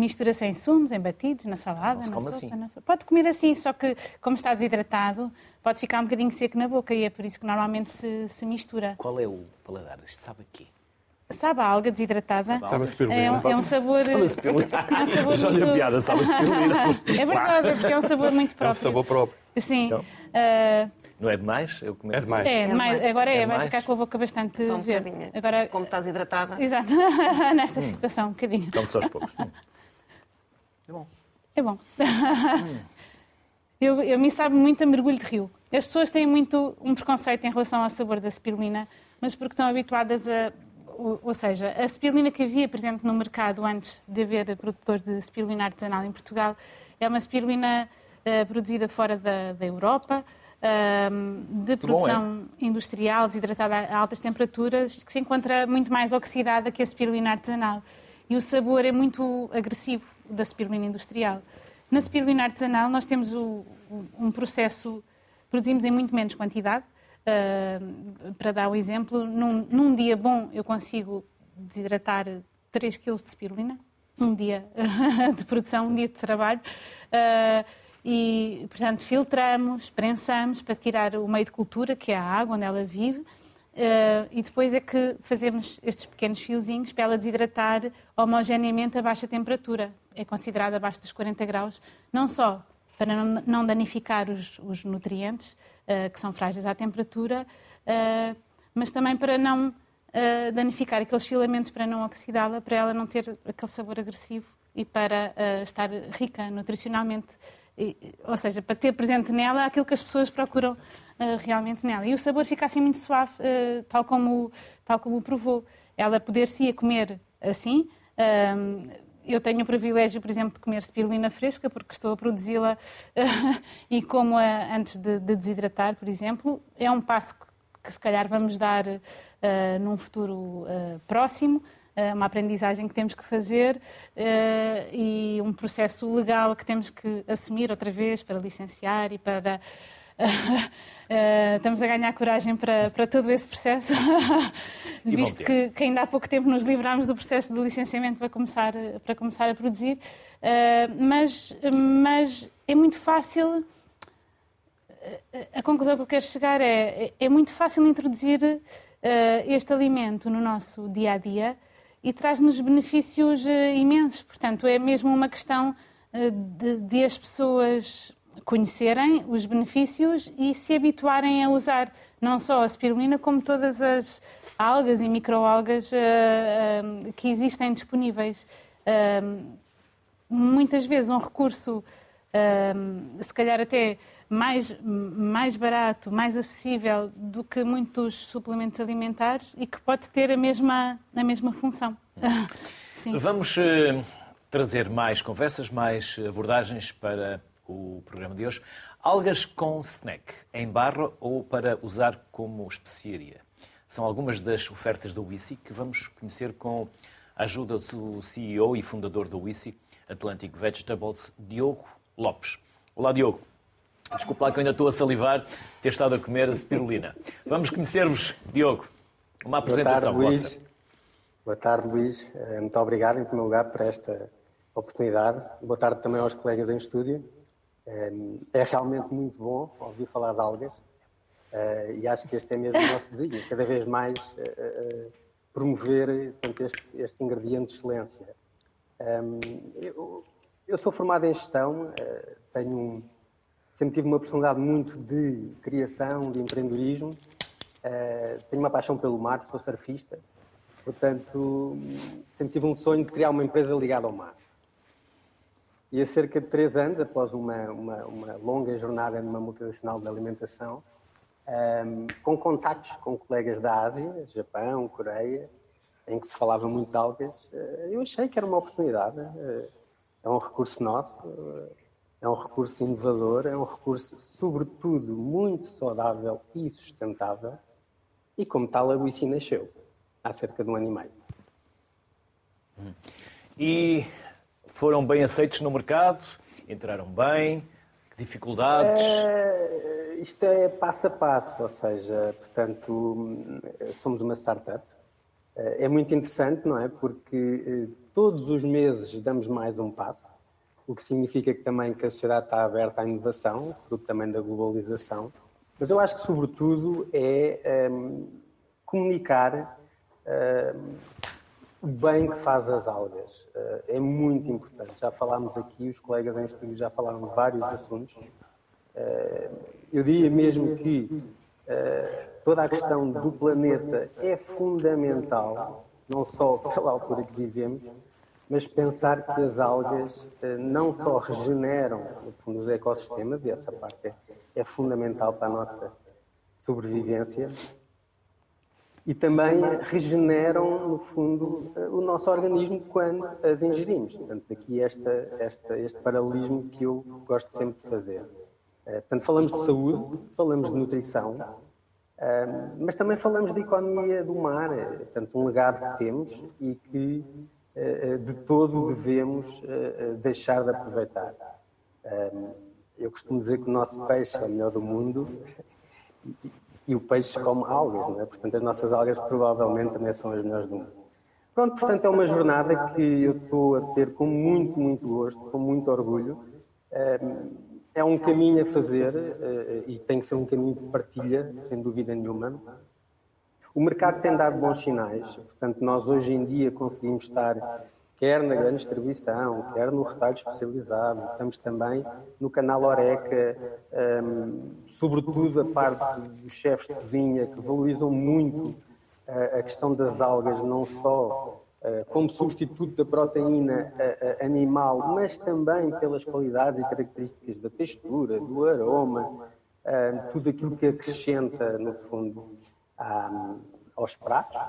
Mistura sem sumos, em batidos, na salada, na sopa. Assim. Na... Pode comer assim, só que como está desidratado, pode ficar um bocadinho seco na boca e é por isso que normalmente se, se mistura.
Qual é o paladar? Isto sabe a quê?
Sabe a alga desidratada?
Sabe a
é, um, é um sabor.
Sabe a <laughs>
é um sabor
Já muito... a piada, sabe a <laughs>
É verdade, porque é um sabor muito próprio.
É um sabor próprio.
Sim. Então, uh...
Não é demais? Eu
começo é demais.
É, demais. Agora é,
é
vai ficar com a boca bastante
Só um
verde.
Agora, como estás hidratada.
Exato, <laughs> nesta hum. situação, um bocadinho.
Como só aos poucos. É bom.
É bom. <laughs> eu, eu me sabe muito a mergulho de rio. As pessoas têm muito um preconceito em relação ao sabor da spirulina, mas porque estão habituadas a. Ou, ou seja, a spirulina que havia presente no mercado antes de haver produtores de spirulina artesanal em Portugal é uma spirulina uh, produzida fora da, da Europa, uh, de produção bom, é? industrial, desidratada a altas temperaturas, que se encontra muito mais oxidada que a spirulina artesanal. E o sabor é muito agressivo da spirulina industrial. Na spirulina artesanal, nós temos o, um processo, produzimos em muito menos quantidade. Uh, para dar o um exemplo, num, num, dia bom eu consigo desidratar 3 kg de spirulina, um dia <laughs> de produção, um dia de trabalho. Uh, e, portanto, filtramos, prensamos para tirar o meio de cultura, que é a água onde ela vive, Uh, e depois é que fazemos estes pequenos fiozinhos para ela desidratar homogeneamente a baixa temperatura. É considerada abaixo dos 40 graus, não só para não, danificar os, os nutrientes, uh, que são frágeis à temperatura, uh, mas também para não danificar aqueles filamentos, para não oxidá-la, para ela não ter aquele sabor agressivo e para estar rica nutricionalmente. Ou seja, para ter presente nela aquilo que as pessoas procuram uh, realmente nela. E o sabor fica assim muito suave, uh, tal, como, tal como provou. Ela poder-se comer assim. Uh, eu tenho o privilégio, por exemplo, de comer spirulina fresca, porque estou a produzi-la <laughs> e como-a antes de, de, desidratar, por exemplo. É um passo que, se calhar, vamos dar num futuro próximo uma aprendizagem que temos que fazer uh, e um processo legal que temos que assumir outra vez para licenciar e para Uh, <laughs> estamos a ganhar coragem para, para todo esse processo, <laughs> visto que, que, ainda há pouco tempo nos livrámos do processo de licenciamento para começar, para começar a produzir. Mas, mas é muito fácil. Eh, a conclusão que eu quero chegar é: é muito fácil introduzir uh, este alimento no nosso dia a dia e traz-nos benefícios imensos. Portanto, é mesmo uma questão de, de as pessoas conhecerem os benefícios e se habituarem a usar não só a spirulina, como todas as algas e microalgas uh, uh, que existem disponíveis. Uh, muitas vezes um recurso, se calhar até mais, mais barato, mais acessível do que muitos suplementos alimentares e que pode ter a mesma, a mesma função. <laughs>
Vamos trazer mais conversas, mais abordagens para o programa de hoje. Algas com snack, em barra ou para usar como especiaria. São algumas das ofertas da WICI que vamos conhecer com a ajuda do CEO e fundador da WICI, Atlantic Vegetables, Diogo Lopes. Olá, Diogo. Desculpa lá que eu ainda estou a salivar ter estado a comer a spirulina. Vamos conhecer-vos, Diogo. Uma apresentação
Boa tarde, Luís. Boa tarde, Luís. Eh, muito obrigado, em primeiro lugar, por esta oportunidade. Boa tarde também aos colegas em estúdio. É, é realmente muito bom ouvir falar de algas uh, e acho que este é mesmo o nosso desígnio, cada vez mais promover portanto, este, este, ingrediente de excelência. Um, eu, eu, sou formado em gestão, tenho um, sempre tive uma personalidade muito de criação, de empreendedorismo, tenho uma paixão pelo mar, sou surfista, portanto sempre tive um sonho de criar uma empresa ligada ao mar. E há cerca de três anos, após uma, uma, uma longa jornada numa multinacional de alimentação, um, ehm, com contactos com colegas da Ásia, Japão, Coreia, em que se falava muito de algas, eh, eu achei que era uma oportunidade. Eh, é um recurso nosso, é um recurso inovador, é um recurso, sobretudo, muito saudável e sustentável. E como tal, a Wici nasceu há cerca de um ano e meio.
E foram bem aceitos no mercado? Entraram bem? Dificuldades?
É, isto é passo a passo, ou seja, portanto, somos uma startup. É muito interessante, não é? Porque eh, todos os meses damos mais um passo, o que significa que também que a sociedade está aberta à inovação, fruto também da globalização. Mas eu acho que, sobretudo, é um, comunicar um, o bem que faz as algas uh, é muito importante. Já falámos aqui, os colegas em estúdio já falaram de vários assuntos. Uh, eu diria mesmo que uh, toda a questão do planeta é fundamental, não só pela altura que vivemos, mas pensar que as algas não só regeneram, no fundo, os ecossistemas, e essa parte é, é fundamental para a nossa sobrevivência, e também regeneram, no fundo, o nosso organismo quando as ingerimos. Portanto, aqui esta, esta, este paralelismo que eu gosto sempre de fazer. Eh, portanto, falamos de saúde, falamos de nutrição, eh, mas também falamos de economia do mar, eh, portanto, um legado que temos e que de todo devemos deixar de aproveitar. Eu costumo dizer que o nosso peixe é o melhor do mundo e o peixe come algas, não é? Portanto, as nossas algas provavelmente também são as melhores do mundo. Pronto, portanto, é uma jornada que eu estou a ter com muito, muito gosto, com muito orgulho. É um caminho a fazer eh, e tem que ser um caminho de partilha, sem dúvida nenhuma. O mercado tem dado bons sinais, portanto, nós hoje em dia conseguimos estar quer na grande distribuição, quer no retalho especializado. Estamos também no canal Oreca, um, sobretudo a parte dos chefes de cozinha, que valorizam muito uh, a questão das algas, não só uh, como substituto da proteína uh, animal, mas também pelas qualidades e características da textura, do aroma, tudo aquilo que acrescenta, no fundo, aos pratos.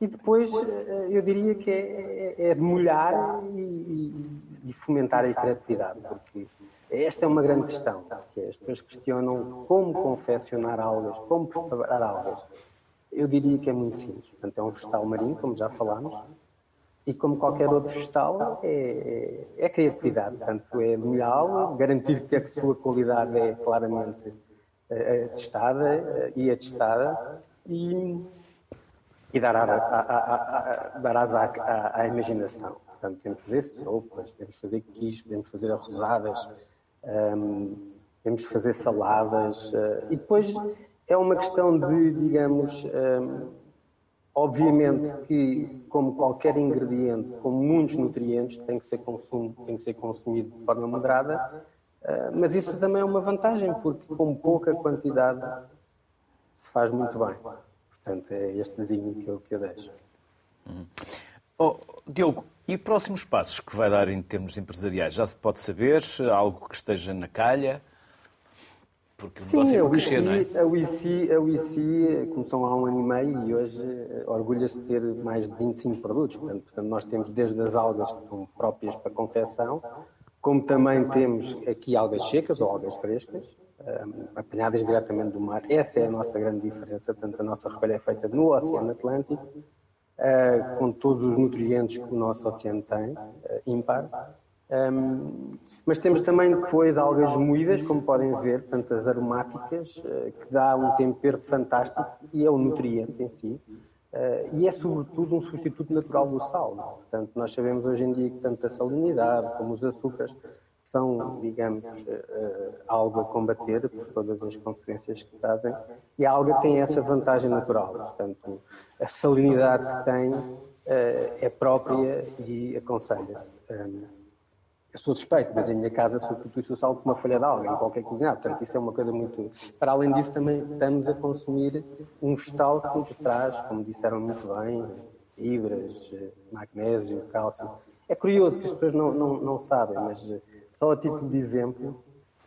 E depois eh, eu diria que é, é, é de molhar e, fomentar a criatividade, porque esta é uma grande questão, que as pessoas questionam como confeccionar algas, como preparar algas. Eu diria que é muito simples. Portanto, é um vegetal marinho, como já falámos, e como qualquer outro vegetal, é, é, é criatividade. Portanto, é molhá-lo, garantir que a sua qualidade é claramente é, testada e atestada, e e dar, a, a, a, dar asa à, imaginação. Portanto, podemos fazer sopas, podemos fazer quiches, podemos fazer arrozadas, um, podemos fazer saladas. Uh, e depois é uma questão de, digamos, um, Obviamente que, como qualquer ingrediente, com muitos nutrientes, tem que ser, consumo, tem que ser consumido de forma moderada, mas isso também é uma vantagem, porque com pouca quantidade se faz muito bem. Portanto, é este desenho que eu, que eu deixo.
Uhum. Oh, Diogo, e próximos passos que vai dar em termos empresariais? Já se pode saber? Algo que esteja na calha?
Porque Sim, crescer, não é? A UIC, a UIC começou há um ano e meio e hoje eh, orgulha-se de ter mais de 25 produtos. Portanto, portanto, nós temos desde as algas que são próprias para confecção, como também temos aqui algas secas ou algas frescas, um, eh, apanhadas diretamente do mar. Essa é a nossa grande diferença. Portanto, a nossa recolha é feita no Oceano Atlântico, uh, com todos os nutrientes que o nosso oceano tem, uh, ímpar. Um, mas temos também depois algas moídas, como podem ver, portanto, as aromáticas, eh, que dá um tempero fantástico e é um nutriente em si. Eh, e é, sobretudo, um substituto natural do sal. Portanto, nós sabemos hoje em dia que tanto a salinidade como os açúcares são, digamos, eh, algo a combater por todas as consequências que trazem. E a alga tem essa vantagem natural. Portanto, a salinidade que tem é própria e aconselha-se eu sou suspeito, mas em minha casa substitui-se o sal com uma folha de alga em qualquer cozinhado. Portanto, isso é uma coisa muito. Para além disso, também estamos a consumir um vegetal que nos traz, como disseram muito bem, fibras, magnésio, cálcio. É curioso que as pessoas não, não, não sabem, mas só a título de exemplo,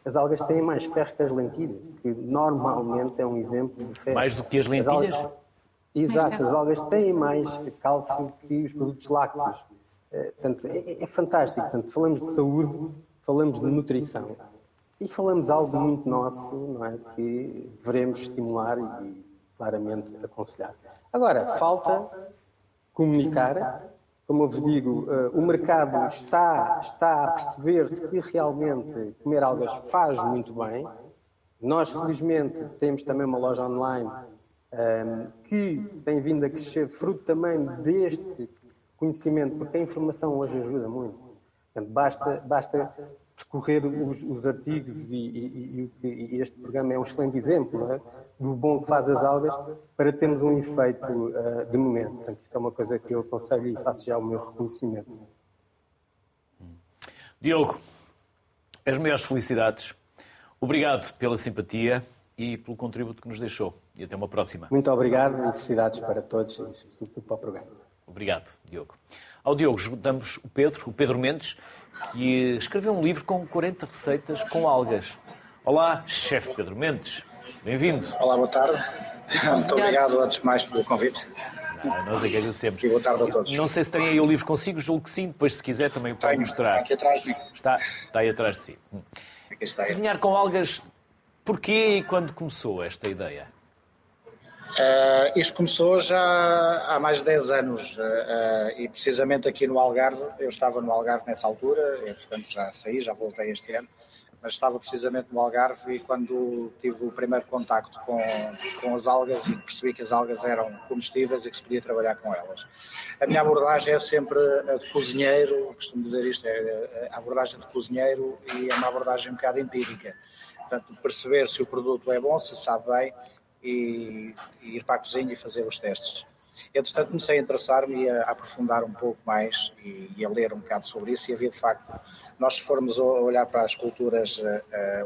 as algas têm mais ferro que as lentilhas, que normalmente é um exemplo de ferro.
Mais do que as lentilhas? As algas...
Exato, as algas têm mais cálcio que os produtos lácteos. É, portanto, é, é, fantástico. Portanto, falamos de saúde, falamos de nutrição e falamos algo muito nosso, não é? Que veremos estimular e claramente aconselhar. Agora, falta comunicar. Como eu vos digo, uh, o mercado está, está a perceber-se que realmente comer algas faz muito bem. Nós, felizmente, temos também uma loja online um, ehm, que tem vindo a crescer, fruto também deste conhecimento, porque a informação hoje ajuda muito. Portanto, basta, basta percorrer os, os artigos e, e, e, este programa é um excelente exemplo é? do bom que faz as algas para termos um efeito uh, de momento. Portanto, isso é uma coisa que eu aconselho e faço já o meu reconhecimento.
Diogo, as maiores felicidades. Obrigado pela simpatia e pelo contributo que nos deixou. E até uma próxima.
Muito obrigado e felicidades para todos e para o programa.
Obrigado, Diogo. Ao Diogo juntamos o Pedro, o Pedro Mendes, que escreveu um livro com 40 receitas com algas. Olá, chefe Pedro Mendes. Bem-vindo.
Olá, boa tarde. Muito obrigado, antes de mais, pelo convite.
Ah, nós é que agradecemos.
E boa tarde a todos.
Não sei se tem aí o livro consigo, julgo que sim. Depois, se quiser, também o pode Tenho, mostrar.
Aqui atrás de mim.
Está, está aí atrás de si.
Aqui está.
Cozinhar com algas, porquê e quando começou esta ideia?
Uh, isto começou já há mais de 10 anos uh, e precisamente aqui no Algarve, eu estava no Algarve nessa altura, e, portanto já saí, já voltei este ano, mas estava precisamente no Algarve e quando tive o primeiro contacto com, com as algas e percebi que as algas eram comestíveis e que se podia trabalhar com elas. A minha abordagem é sempre a de cozinheiro, costumo dizer isto, é a abordagem de cozinheiro e é uma abordagem um bocado empírica. Portanto, perceber se o produto é bom, se sabe bem, e, e ir para a cozinha e fazer os testes. Entretanto, comecei a interessar-me a, aprofundar um pouco mais e, e, a ler um bocado sobre isso. E havia, de facto, nós se formos olhar para as culturas uh,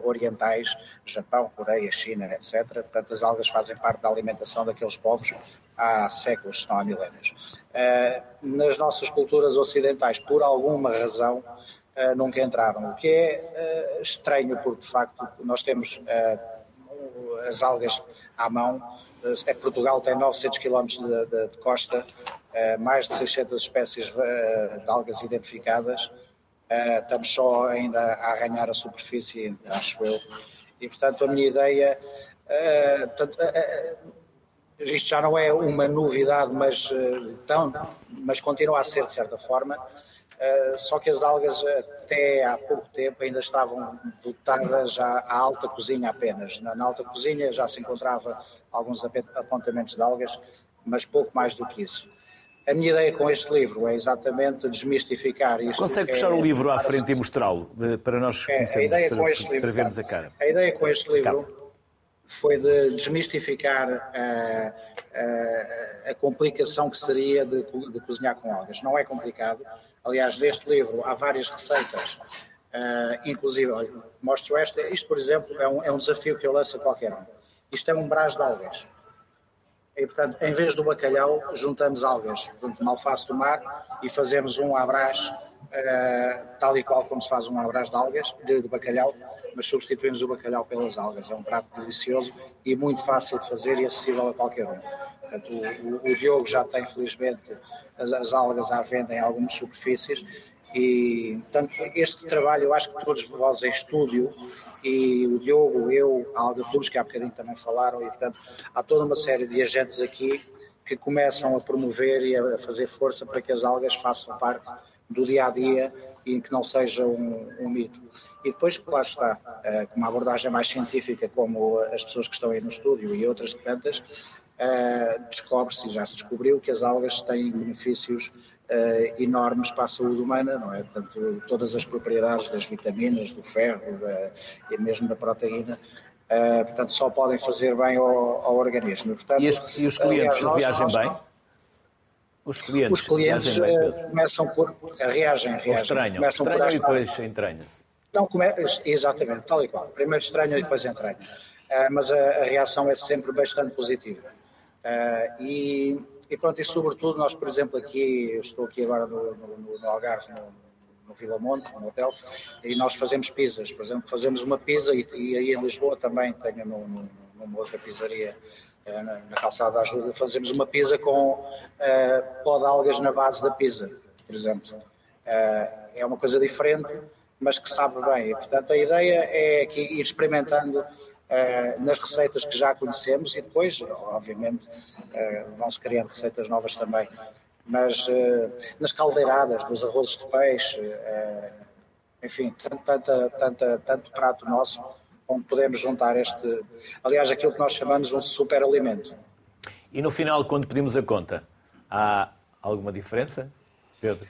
orientais, Japão, Coreia, China, etc., portanto, as algas fazem parte da alimentação daqueles povos há séculos, se não há milénios. Uh, nas nossas culturas ocidentais, por alguma razão, nunca entraram, o que é estranho, porque, de facto, nós temos as algas à mão. É Portugal tem 900 km de, de, de costa, eh, mais de 600 espécies eh, de algas identificadas. Eh, estamos só ainda a arranhar a superfície, acho eu. E, portanto, a minha ideia. isto já não é uma novidade, mas, tão, mas continua a ser de certa forma. Uh, só que as algas até há pouco tempo ainda estavam votadas à, alta cozinha apenas. Na, alta cozinha já se encontrava alguns apontamentos de algas, mas pouco mais do que isso. A minha ideia com este livro é exatamente desmistificar isto.
Consegue puxar é, o livro à frente e mostrá-lo para nós é, a ideia para, com este para, livro, para vermos a cara?
A ideia com este livro foi de desmistificar a, a, a complicação que seria de, de, cozinhar com algas. Não é complicado. Aliás, neste livro há várias receitas, uh, inclusive, olha, mostro esta. Isto, por exemplo, é um, é um desafio que eu lanço a qualquer um. Isto é um brás de algas. E, portanto, em vez do bacalhau, juntamos algas, portanto, uma alface do mar e fazemos um abrás, uh, tal e qual como se faz um abrás de algas, de, de, bacalhau, mas substituímos o bacalhau pelas algas. É um prato delicioso e muito fácil de fazer e acessível a qualquer um. Portanto, o, o, Diogo já tem, felizmente, as, as algas à venda em algumas superfícies e, portanto, este trabalho eu acho que todos vós em estúdio e o Diogo, eu, a Alga Plus, que há bocadinho também falaram, e portanto há toda uma série de agentes aqui que começam a promover e a fazer força para que as algas façam parte do dia a dia e que não seja um, um mito. E depois, claro está, eh, com uma abordagem mais científica, como as pessoas que estão aí no estúdio e outras tantas, eh, descobre-se, e já se descobriu, que as algas têm benefícios uh, enormes para a saúde humana, não é? Portanto, todas as propriedades das vitaminas, do ferro da, e mesmo da proteína, uh, portanto, só podem fazer bem ao, ao organismo. Portanto,
e, este, e, os clientes aliás, reagem nós, bem?
Os clientes, os clientes bem, eh, começam por. Reagem, reagem.
Estranham, começam estranham por e depois entranham-se.
Não, come... exatamente, tal e qual. Primeiro estranham e depois entranham. Uh, mas a, a, reação é sempre bastante positiva. Uh, e, e pronto, e sobretudo nós, por exemplo, aqui, eu estou aqui agora no, no, no Algarve, no, no Vila Monte, no hotel, e nós fazemos pizzas, por exemplo, fazemos uma pizza e, e aí em Lisboa também tenho no, no, numa outra pizzaria eh, na, na calçada da ajuda, fazemos uma pizza com uh, pó de algas na base da pizza, por exemplo. Uh, é uma coisa diferente, mas que sabe bem. E, portanto, a ideia é que ir experimentando nas receitas que já conhecemos e depois, obviamente, eh, vão-se criando receitas novas também. Mas eh, nas caldeiradas, nos arrozes de peixe, enfim, tanta, tanta, tanto prato nosso onde podemos juntar este, aliás, aquilo que nós chamamos um superalimento.
E no final, quando pedimos a conta, há alguma diferença, Pedro?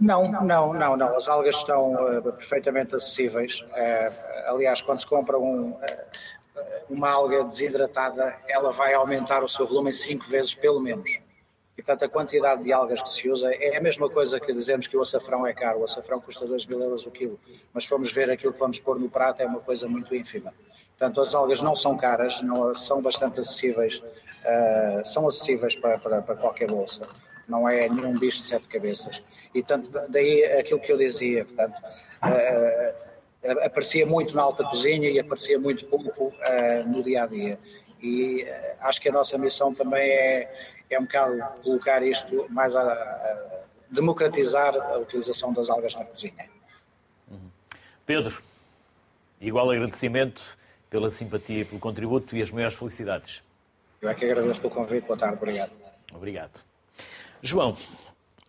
Não, não, não, não. As algas estão uh, perfeitamente acessíveis. Uh, aliás, quando se compra um, uh, uma alga desidratada, ela vai aumentar o seu volume em 5 vezes, pelo menos. E, portanto, a quantidade de algas que se usa é a mesma coisa que dizemos que o açafrão é caro. O açafrão custa 2 mil euros o quilo. Mas fomos ver aquilo que vamos pôr no prato, é uma coisa muito ínfima. Portanto, as algas não são caras, não, são bastante acessíveis, são acessíveis para, para, para qualquer bolsa não é nenhum bicho de sete cabeças. E tanto daí aquilo que eu dizia, portanto, uh, aparecia muito na alta cozinha e aparecia muito pouco uh, no dia a dia. E acho que a nossa missão também é, é um bocado colocar isto mais a, a democratizar a utilização das algas na cozinha.
Uhum. Pedro, igual agradecimento pela simpatia e pelo contributo e as maiores felicidades.
Eu é que agradeço pelo convite. Boa tarde. Obrigado.
Obrigado. João,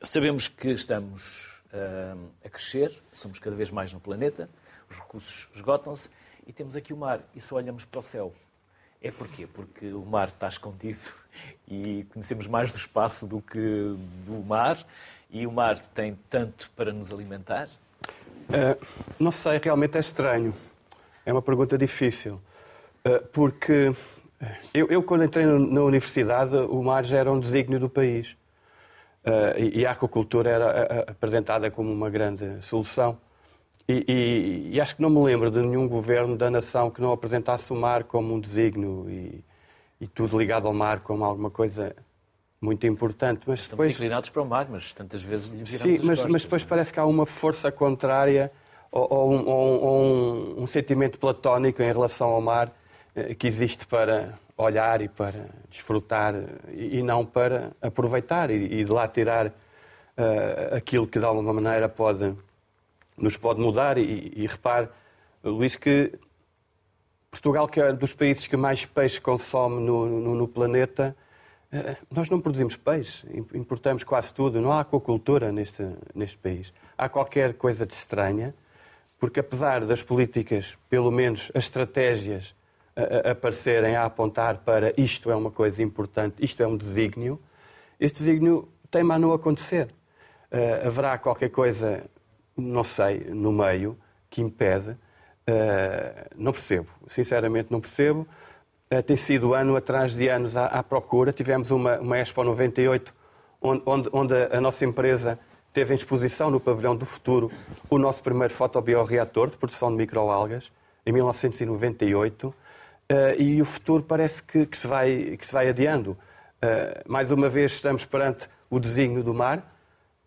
sabemos que estamos uh, a crescer, somos cada vez mais no planeta, os recursos esgotam-se e temos aqui o mar e só olhamos para o céu. É porquê? Porque o mar está escondido <laughs> e conhecemos mais do espaço do que do mar e o mar tem tanto para nos alimentar?
Uh, não sei, realmente é estranho. É uma pergunta difícil. Uh, porque eu, eu, quando entrei na universidade, o mar já era um desígnio do país. Uh, e, e, a aquacultura era a, a, apresentada como uma grande solução. E, e, e, acho que não me lembro de nenhum governo da nação que não apresentasse o mar como um desígnio e, tudo ligado ao mar como alguma coisa muito importante.
Mas Estamos depois... inclinados para o mar, mas tantas vezes lhe viramos
Sim, mas, mas, depois parece que há uma força contrária ou, ou, um, ou um, um, sentimento platónico em relação ao mar eh, que existe para olhar e para desfrutar e, não para aproveitar e, de lá tirar uh, aquilo que de alguma maneira pode, nos pode mudar. E, e repare, Luís, que Portugal, que é um dos países que mais peixe consome no, no, no planeta, uh, nós não produzimos peixe, importamos quase tudo. Não há aquacultura neste, neste país. Há qualquer coisa de estranha, porque apesar das políticas, pelo menos as estratégias, a, aparecerem a apontar para isto é uma coisa importante, isto é um desígnio, este desígnio tem a não acontecer. Uh, haverá qualquer coisa, não sei, no meio que impede. Uh, não percebo, sinceramente não percebo. tem sido ano atrás de anos à, à procura. Tivemos uma, uma Expo 98, onde, onde, onde a nossa empresa teve em exposição no Pavilhão do Futuro o nosso primeiro fotobioreator de produção de microalgas, em 1998, e o futuro parece que, que, se, vai, que se vai adiando. mais uma vez estamos perante o desígnio do mar,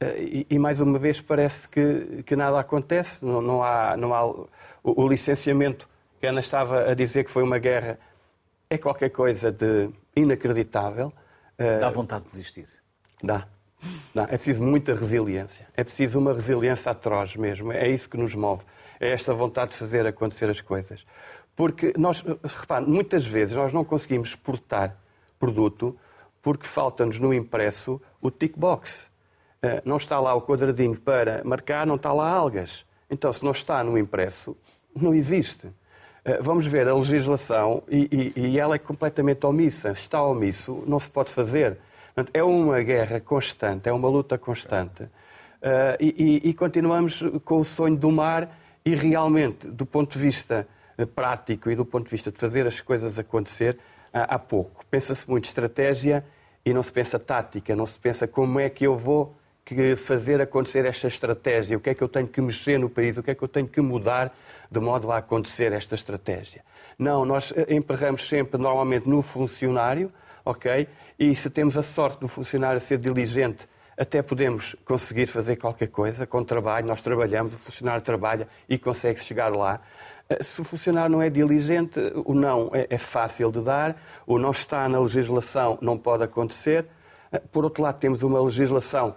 e, e, mais uma vez parece que, que nada acontece, não, não há, não há o, o, licenciamento que Ana estava a dizer que foi uma guerra, é qualquer coisa de inacreditável.
Dá vontade de desistir.
Dá. Dá. É preciso muita resiliência. É preciso uma resiliência atroz mesmo. É isso que nos move. É esta vontade de fazer acontecer as coisas. Porque nós, repare, muitas vezes nós não conseguimos exportar produto porque falta-nos no impresso o tick box. Eh, não está lá o quadradinho para marcar, não está lá algas. Então, se não está no impresso, não existe. Eh, vamos ver a legislação e, e, e ela é completamente omissa. Se está omisso, não se pode fazer. É uma guerra constante, é uma luta constante. Uh, e, e, continuamos com o sonho do mar e realmente, do ponto de vista prático e do ponto de vista de fazer as coisas acontecer, há pouco. Pensa-se muito estratégia e não se pensa tática, não se pensa como é que eu vou fazer acontecer esta estratégia, o que é que eu tenho que mexer no país, o que é que eu tenho que mudar de modo a acontecer esta estratégia. Não, nós eh, emperramos sempre normalmente no funcionário, ok? E se temos a sorte do funcionário ser diligente, até podemos conseguir fazer qualquer coisa com trabalho, nós trabalhamos, o funcionário trabalha e consegue chegar lá. Eh, se o funcionário não é diligente, o não é, é fácil de dar, o não está na legislação não pode acontecer. Eh, por outro lado, temos uma legislação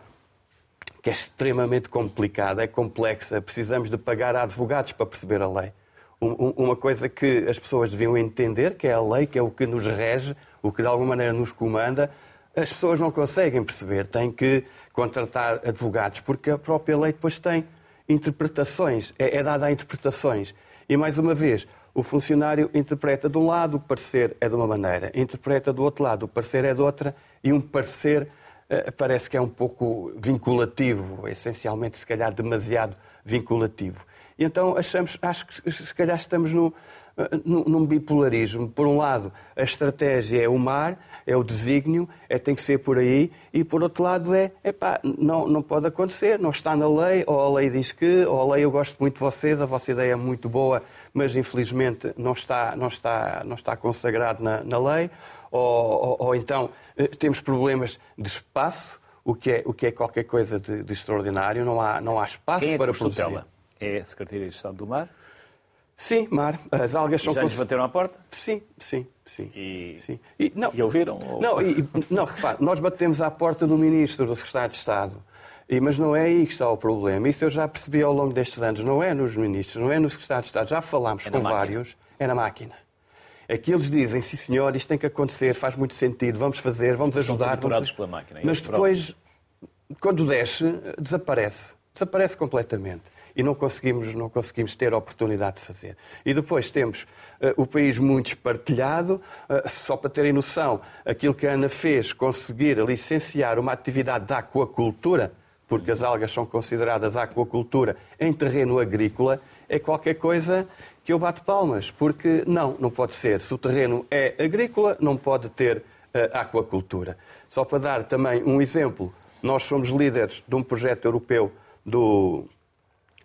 que é extremamente complicada, é complexa. Precisamos de pagar a advogados para perceber a lei. Uma coisa que as pessoas deviam entender, que é a lei, que é o que nos rege, o que de alguma maneira nos comanda, as pessoas não conseguem perceber. Têm que contratar advogados, porque a própria lei depois tem interpretações, é, é dada a interpretações. E, mais uma vez, o funcionário interpreta de um lado, o parecer é de uma maneira, interpreta do outro lado, o parecer é de outra, e um parecer eh, parece que é um pouco vinculativo, essencialmente, se calhar, demasiado vinculativo. Então achamos, acho que se calhar estamos no, eh, num bipolarismo. Por um lado, a estratégia é o mar, é o desígnio, é, tem que ser por aí, e por outro lado é, epá, não, não pode acontecer, não está na lei, ou a lei diz que, ou a lei eu gosto muito de vocês, a vossa ideia é muito boa, mas infelizmente não está, não está, não está consagrado na, na lei, ou, ou, ou então eh, temos problemas de espaço, o que é, o que é qualquer coisa de, de extraordinário, não há, não há espaço
Quem é
para
produzir. Tutela? É a Secretaria de Estado do Mar?
Sim, mar. As algas são...
Já lhes bateram à porta?
Sim, sim, sim.
E,
sim.
e, não, e ouviram? Ou...
Não, e, não, repare, nós batemos à porta do Ministro, do Secretário de Estado. E, mas não é aí que está o problema. Isso eu já percebi ao longo destes anos. Não é nos ministros, não é no Secretário de Estado. Já falámos
é
com
máquina.
vários. É na máquina é que eles dizem, sim senhor, isto tem que acontecer, faz muito sentido, vamos fazer, vamos ajudar.
Vamos... pela máquina.
Mas depois, quando desce, desaparece. Desaparece completamente. E não conseguimos, não conseguimos ter a oportunidade de fazer. E depois temos uh, o país muito espartilhado. Uh, só para terem noção, aquilo que a Ana fez, conseguir licenciar uma atividade da aquacultura, porque as algas são consideradas aquacultura em terreno agrícola, é qualquer coisa que eu bato palmas, porque não, não pode ser. Se o terreno é agrícola, não pode ter uh, aquacultura. Só para dar também um exemplo, nós somos líderes de um projeto europeu do,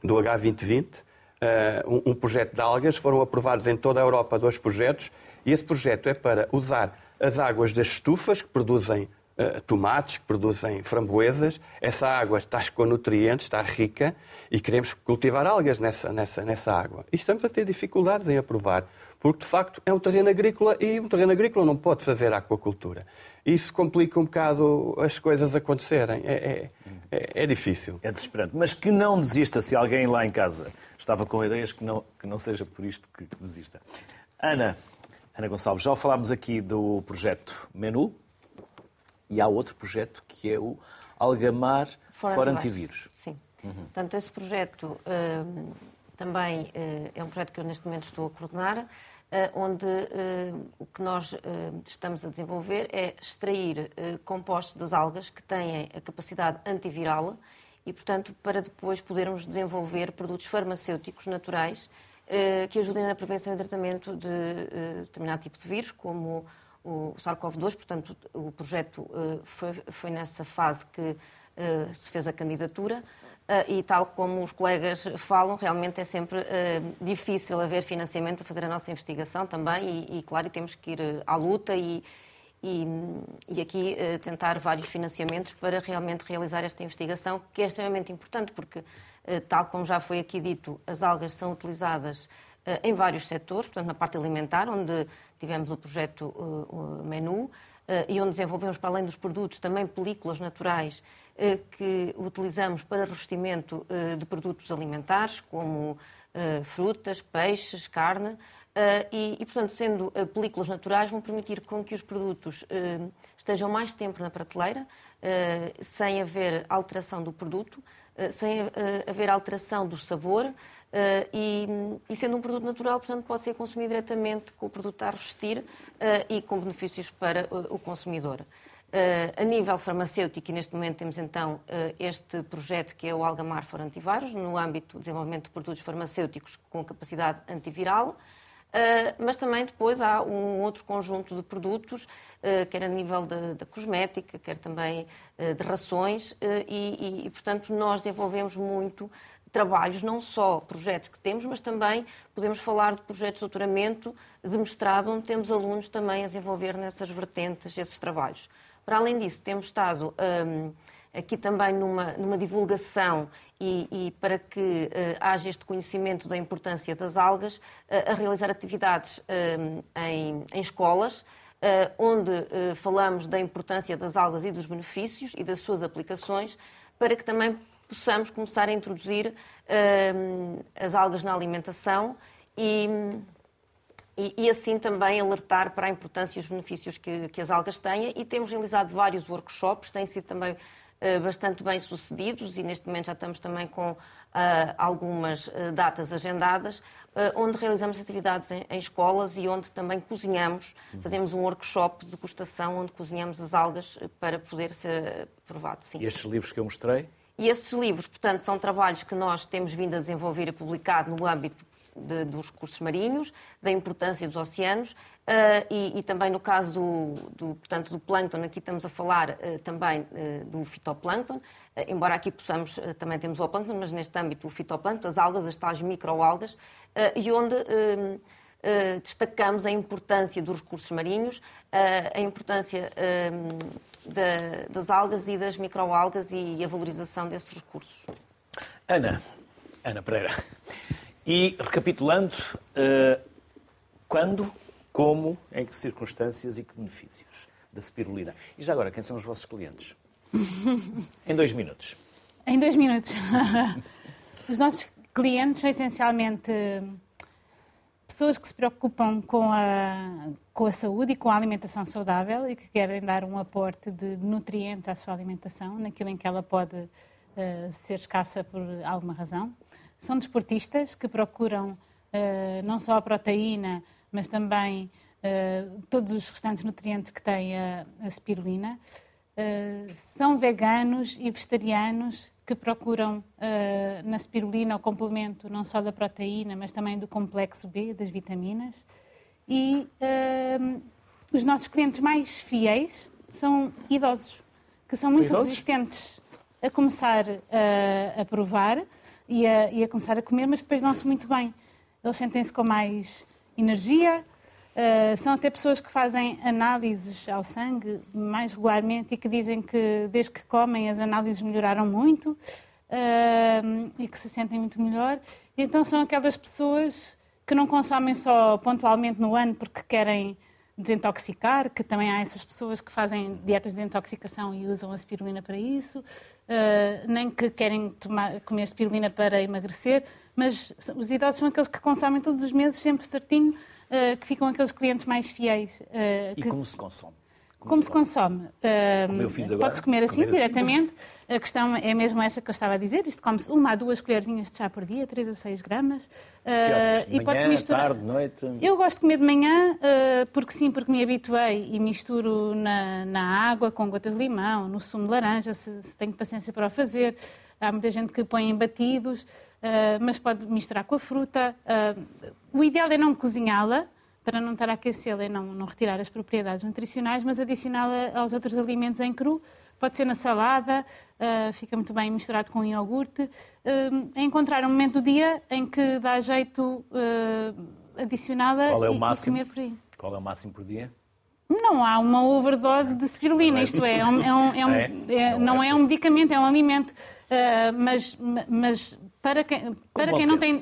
do H2020, uh, um, um projeto de algas. Foram aprovados em toda a Europa dois projetos, e esse projeto é para usar as águas das estufas que produzem uh, tomates, que produzem framboesas. Essa água está com nutrientes, está rica, e queremos cultivar algas nessa, nessa, nessa água. E estamos a ter dificuldades em aprovar, porque de facto é um terreno agrícola e um terreno agrícola não pode fazer aquacultura. Isso complica um bocado as coisas acontecerem. É, é, é, é difícil.
É desesperante. Mas que não desista se alguém lá em casa estava com ideias, que não, que não seja por isto que, que desista. Ana, Ana Gonçalves, já falámos aqui do projeto Menu e há outro projeto que é o Algamar
Fora,
Fora Antivírus.
Sim. Uhum. Portanto, esse projeto uh, também uh, é um projeto que eu neste momento estou a coordenar, onde o que nós estamos a desenvolver é extrair compostos das algas que têm a capacidade antiviral e, portanto, para depois podermos desenvolver produtos farmacêuticos naturais que ajudem na prevenção e tratamento de determinado tipo de vírus, como o SARS-CoV-2. Portanto, o projeto foi, foi nessa fase que se fez a candidatura. E tal como os colegas falam, realmente é sempre difícil haver financiamento para fazer a nossa investigação também e, e claro, temos que ir à luta e, e, e aqui tentar vários financiamentos para realmente realizar esta investigação, que é extremamente importante, porque, tal como já foi aqui dito, as algas são utilizadas em vários setores, portanto, na parte alimentar, onde tivemos o projeto Menu, e onde desenvolvemos, para além dos produtos, também películas naturais que utilizamos para revestimento de produtos alimentares, como frutas, peixes, carne. Uh, e, portanto, sendo uh, películas naturais, vão permitir com que os produtos uh, estejam mais tempo na prateleira, sem haver alteração do produto, sem haver alteração do sabor, e, e, sendo um produto natural, portanto, pode ser consumido diretamente com o produto a revestir e com benefícios para o consumidor. A nível farmacêutico, e neste momento temos então este projeto que é o Algamar for Antivários, no âmbito do desenvolvimento de produtos farmacêuticos com capacidade antiviral. Uh, mas também depois há um outro conjunto de produtos, uh, quer a nível da cosmética, quer também uh, de rações, e, e, portanto, nós desenvolvemos muito trabalhos, não só projetos que temos, mas também podemos falar de projetos de doutoramento, de mestrado, onde temos alunos também a desenvolver nessas vertentes esses trabalhos. Para além disso, temos estado um, aqui também numa, numa divulgação e, e para que uh, haja este conhecimento da importância das algas, uh, a realizar atividades uh, em, em, escolas, onde falamos da importância das algas e dos benefícios e das suas aplicações, para que também possamos começar a introduzir as algas na alimentação e, e, e, assim também alertar para a importância e os benefícios que, que as algas têm. E temos realizado vários workshops, têm sido também eh, bastante bem sucedidos e neste momento já estamos também com uh, algumas uh, datas agendadas, uh, onde realizamos atividades em, em, escolas e onde também cozinhamos, uhum. fazemos um workshop de degustação onde cozinhamos as algas para poder ser provado. Sim.
E estes livros que eu mostrei?
E esses livros, portanto, são trabalhos que nós temos vindo a desenvolver e publicado no âmbito de, dos recursos marinhos, da importância dos oceanos uh, e, e, também no caso do, do, portanto, do plâncton, aqui estamos a falar uh, também uh, do fitoplâncton, embora aqui possamos, também temos o plâncton, mas neste âmbito o fitoplâncton, as algas, as tais microalgas, e onde destacamos a importância dos recursos marinhos, a importância da, das algas e das microalgas e a valorização desses recursos.
Ana, Ana Pereira, e recapitulando, uh, quando, como, em que circunstâncias e que benefícios da spirulina? E já agora, quem são os vossos clientes? <laughs> em dois minutos.
Em dois minutos. <laughs> os nossos clientes são essencialmente pessoas que se preocupam com a, com a saúde e com a alimentação saudável e que querem dar um aporte de nutrientes à sua alimentação, naquilo em que ela pode uh, ser escassa por alguma razão. São desportistas que procuram uh, não só a proteína, mas também uh, todos os restantes nutrientes que tem a, a spirulina. Uh, são veganos e vegetarianos que procuram na spirulina o complemento não só da proteína, mas também do complexo B, das vitaminas. E os nossos clientes mais fiéis são idosos, que são muito resistentes a começar a provar e a, e a começar a comer, mas depois dão-se muito bem. Eles sentem-se com mais energia. Uh, são até pessoas que fazem análises ao sangue mais regularmente e que dizem que desde que comem as análises melhoraram muito uh, e que se sentem muito melhor. E então são aquelas pessoas que não consomem só pontualmente no ano porque querem desintoxicar, que também há essas pessoas que fazem dietas de desintoxicação e usam a spirulina para isso, nem que querem tomar, comer spirulina para emagrecer, mas os idosos são aqueles que consomem todos os meses, sempre certinho, uh, que ficam aqueles clientes mais fiéis.
Uh, e que... como se consome?
Como, como se, consome?
Como eu fiz agora.
Pode-se comer assim, comer assim. diretamente. Assim. A questão é mesmo essa que eu estava a dizer. Isto come-se uma a duas colherzinhas de chá por dia, 3 a 6 gramas. Uh,
e pode-se misturar. Tarde, noite?
Eu gosto de comer de manhã, uh, porque sim, porque me habituei e misturo na, na água com gotas de limão, no sumo de laranja, se, se tenho paciência para o fazer. Há muita gente que põe em batidos. mas pode misturar com a fruta. o ideal é não cozinhá-la, para não estar a aquecê-la e não, não retirar as propriedades nutricionais, mas adicioná-la aos outros alimentos em cru. Pode ser na salada, uh, fica muito bem misturado com iogurte. Uh, encontrar um momento do dia em que dá jeito uh, adicioná-la
Qual é o
e,
máximo?
e comer por aí.
Qual é o máximo por dia?
Não há uma overdose de spirulina, isto é, é, um, é, um, é, um, é, é não é um medicamento, é um alimento. mas, mas para quem, para quem, não tem,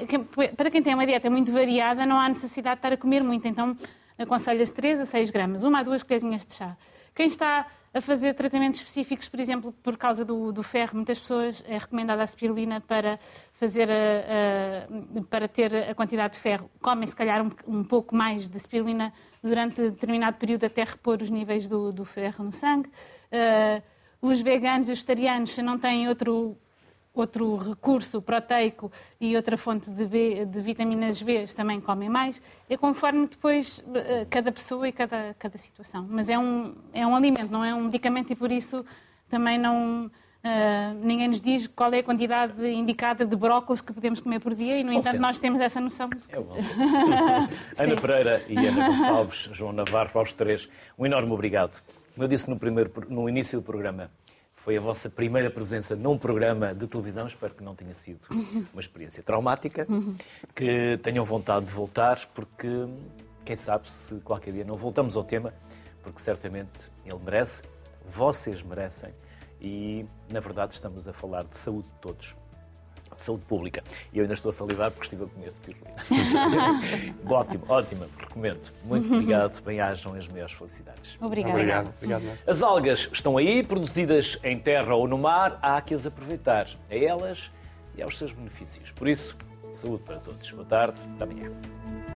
para quem tem uma dieta muito variada, não há necessidade de estar a comer muito. Então, aconselha-se 3 a 6 gramas, uma a duas colherzinhas de chá. Quem está a fazer tratamentos específicos, por exemplo, por causa do, do ferro, muitas pessoas é recomendada a spirulina para, fazer a, a, para ter a quantidade de ferro. Comem, se calhar, um, um, pouco mais de spirulina durante determinado período até repor os níveis do, do ferro no sangue. Uh, os veganos e os vegetarianos, se não têm outro outro recurso proteico e outra fonte de, B, de vitaminas B também comem mais, é conforme depois eh, cada pessoa e cada, cada situação. Mas é um, é um alimento, não é um medicamento e por isso também não. Uh, ninguém nos diz qual é a quantidade indicada de brócolis que podemos comer por dia e, no bom entanto, senso. nós temos essa noção.
É bom <laughs> Ana Pereira e Ana <laughs> Gonçalves, João Navarro, aos três, um enorme obrigado. Como eu disse no, primeiro, no início do programa, foi a vossa primeira presença num programa de televisão. Espero que não tenha sido uma experiência traumática. Que tenham vontade de voltar, porque quem sabe se qualquer dia não voltamos ao tema, porque certamente ele merece, vocês merecem. E, na verdade, estamos a falar de saúde de todos de saúde pública. E eu ainda estou a salidar porque estive a comer pirulina. <laughs> ótimo, ótimo, recomendo. Muito <laughs> obrigado, bem-ajam as maiores felicidades.
Obrigada.
Obrigado. obrigado.
As algas estão aí, produzidas em terra ou no mar, há que as aproveitar. A elas e aos seus benefícios. Por isso, saúde para todos. Boa tarde, até amanhã.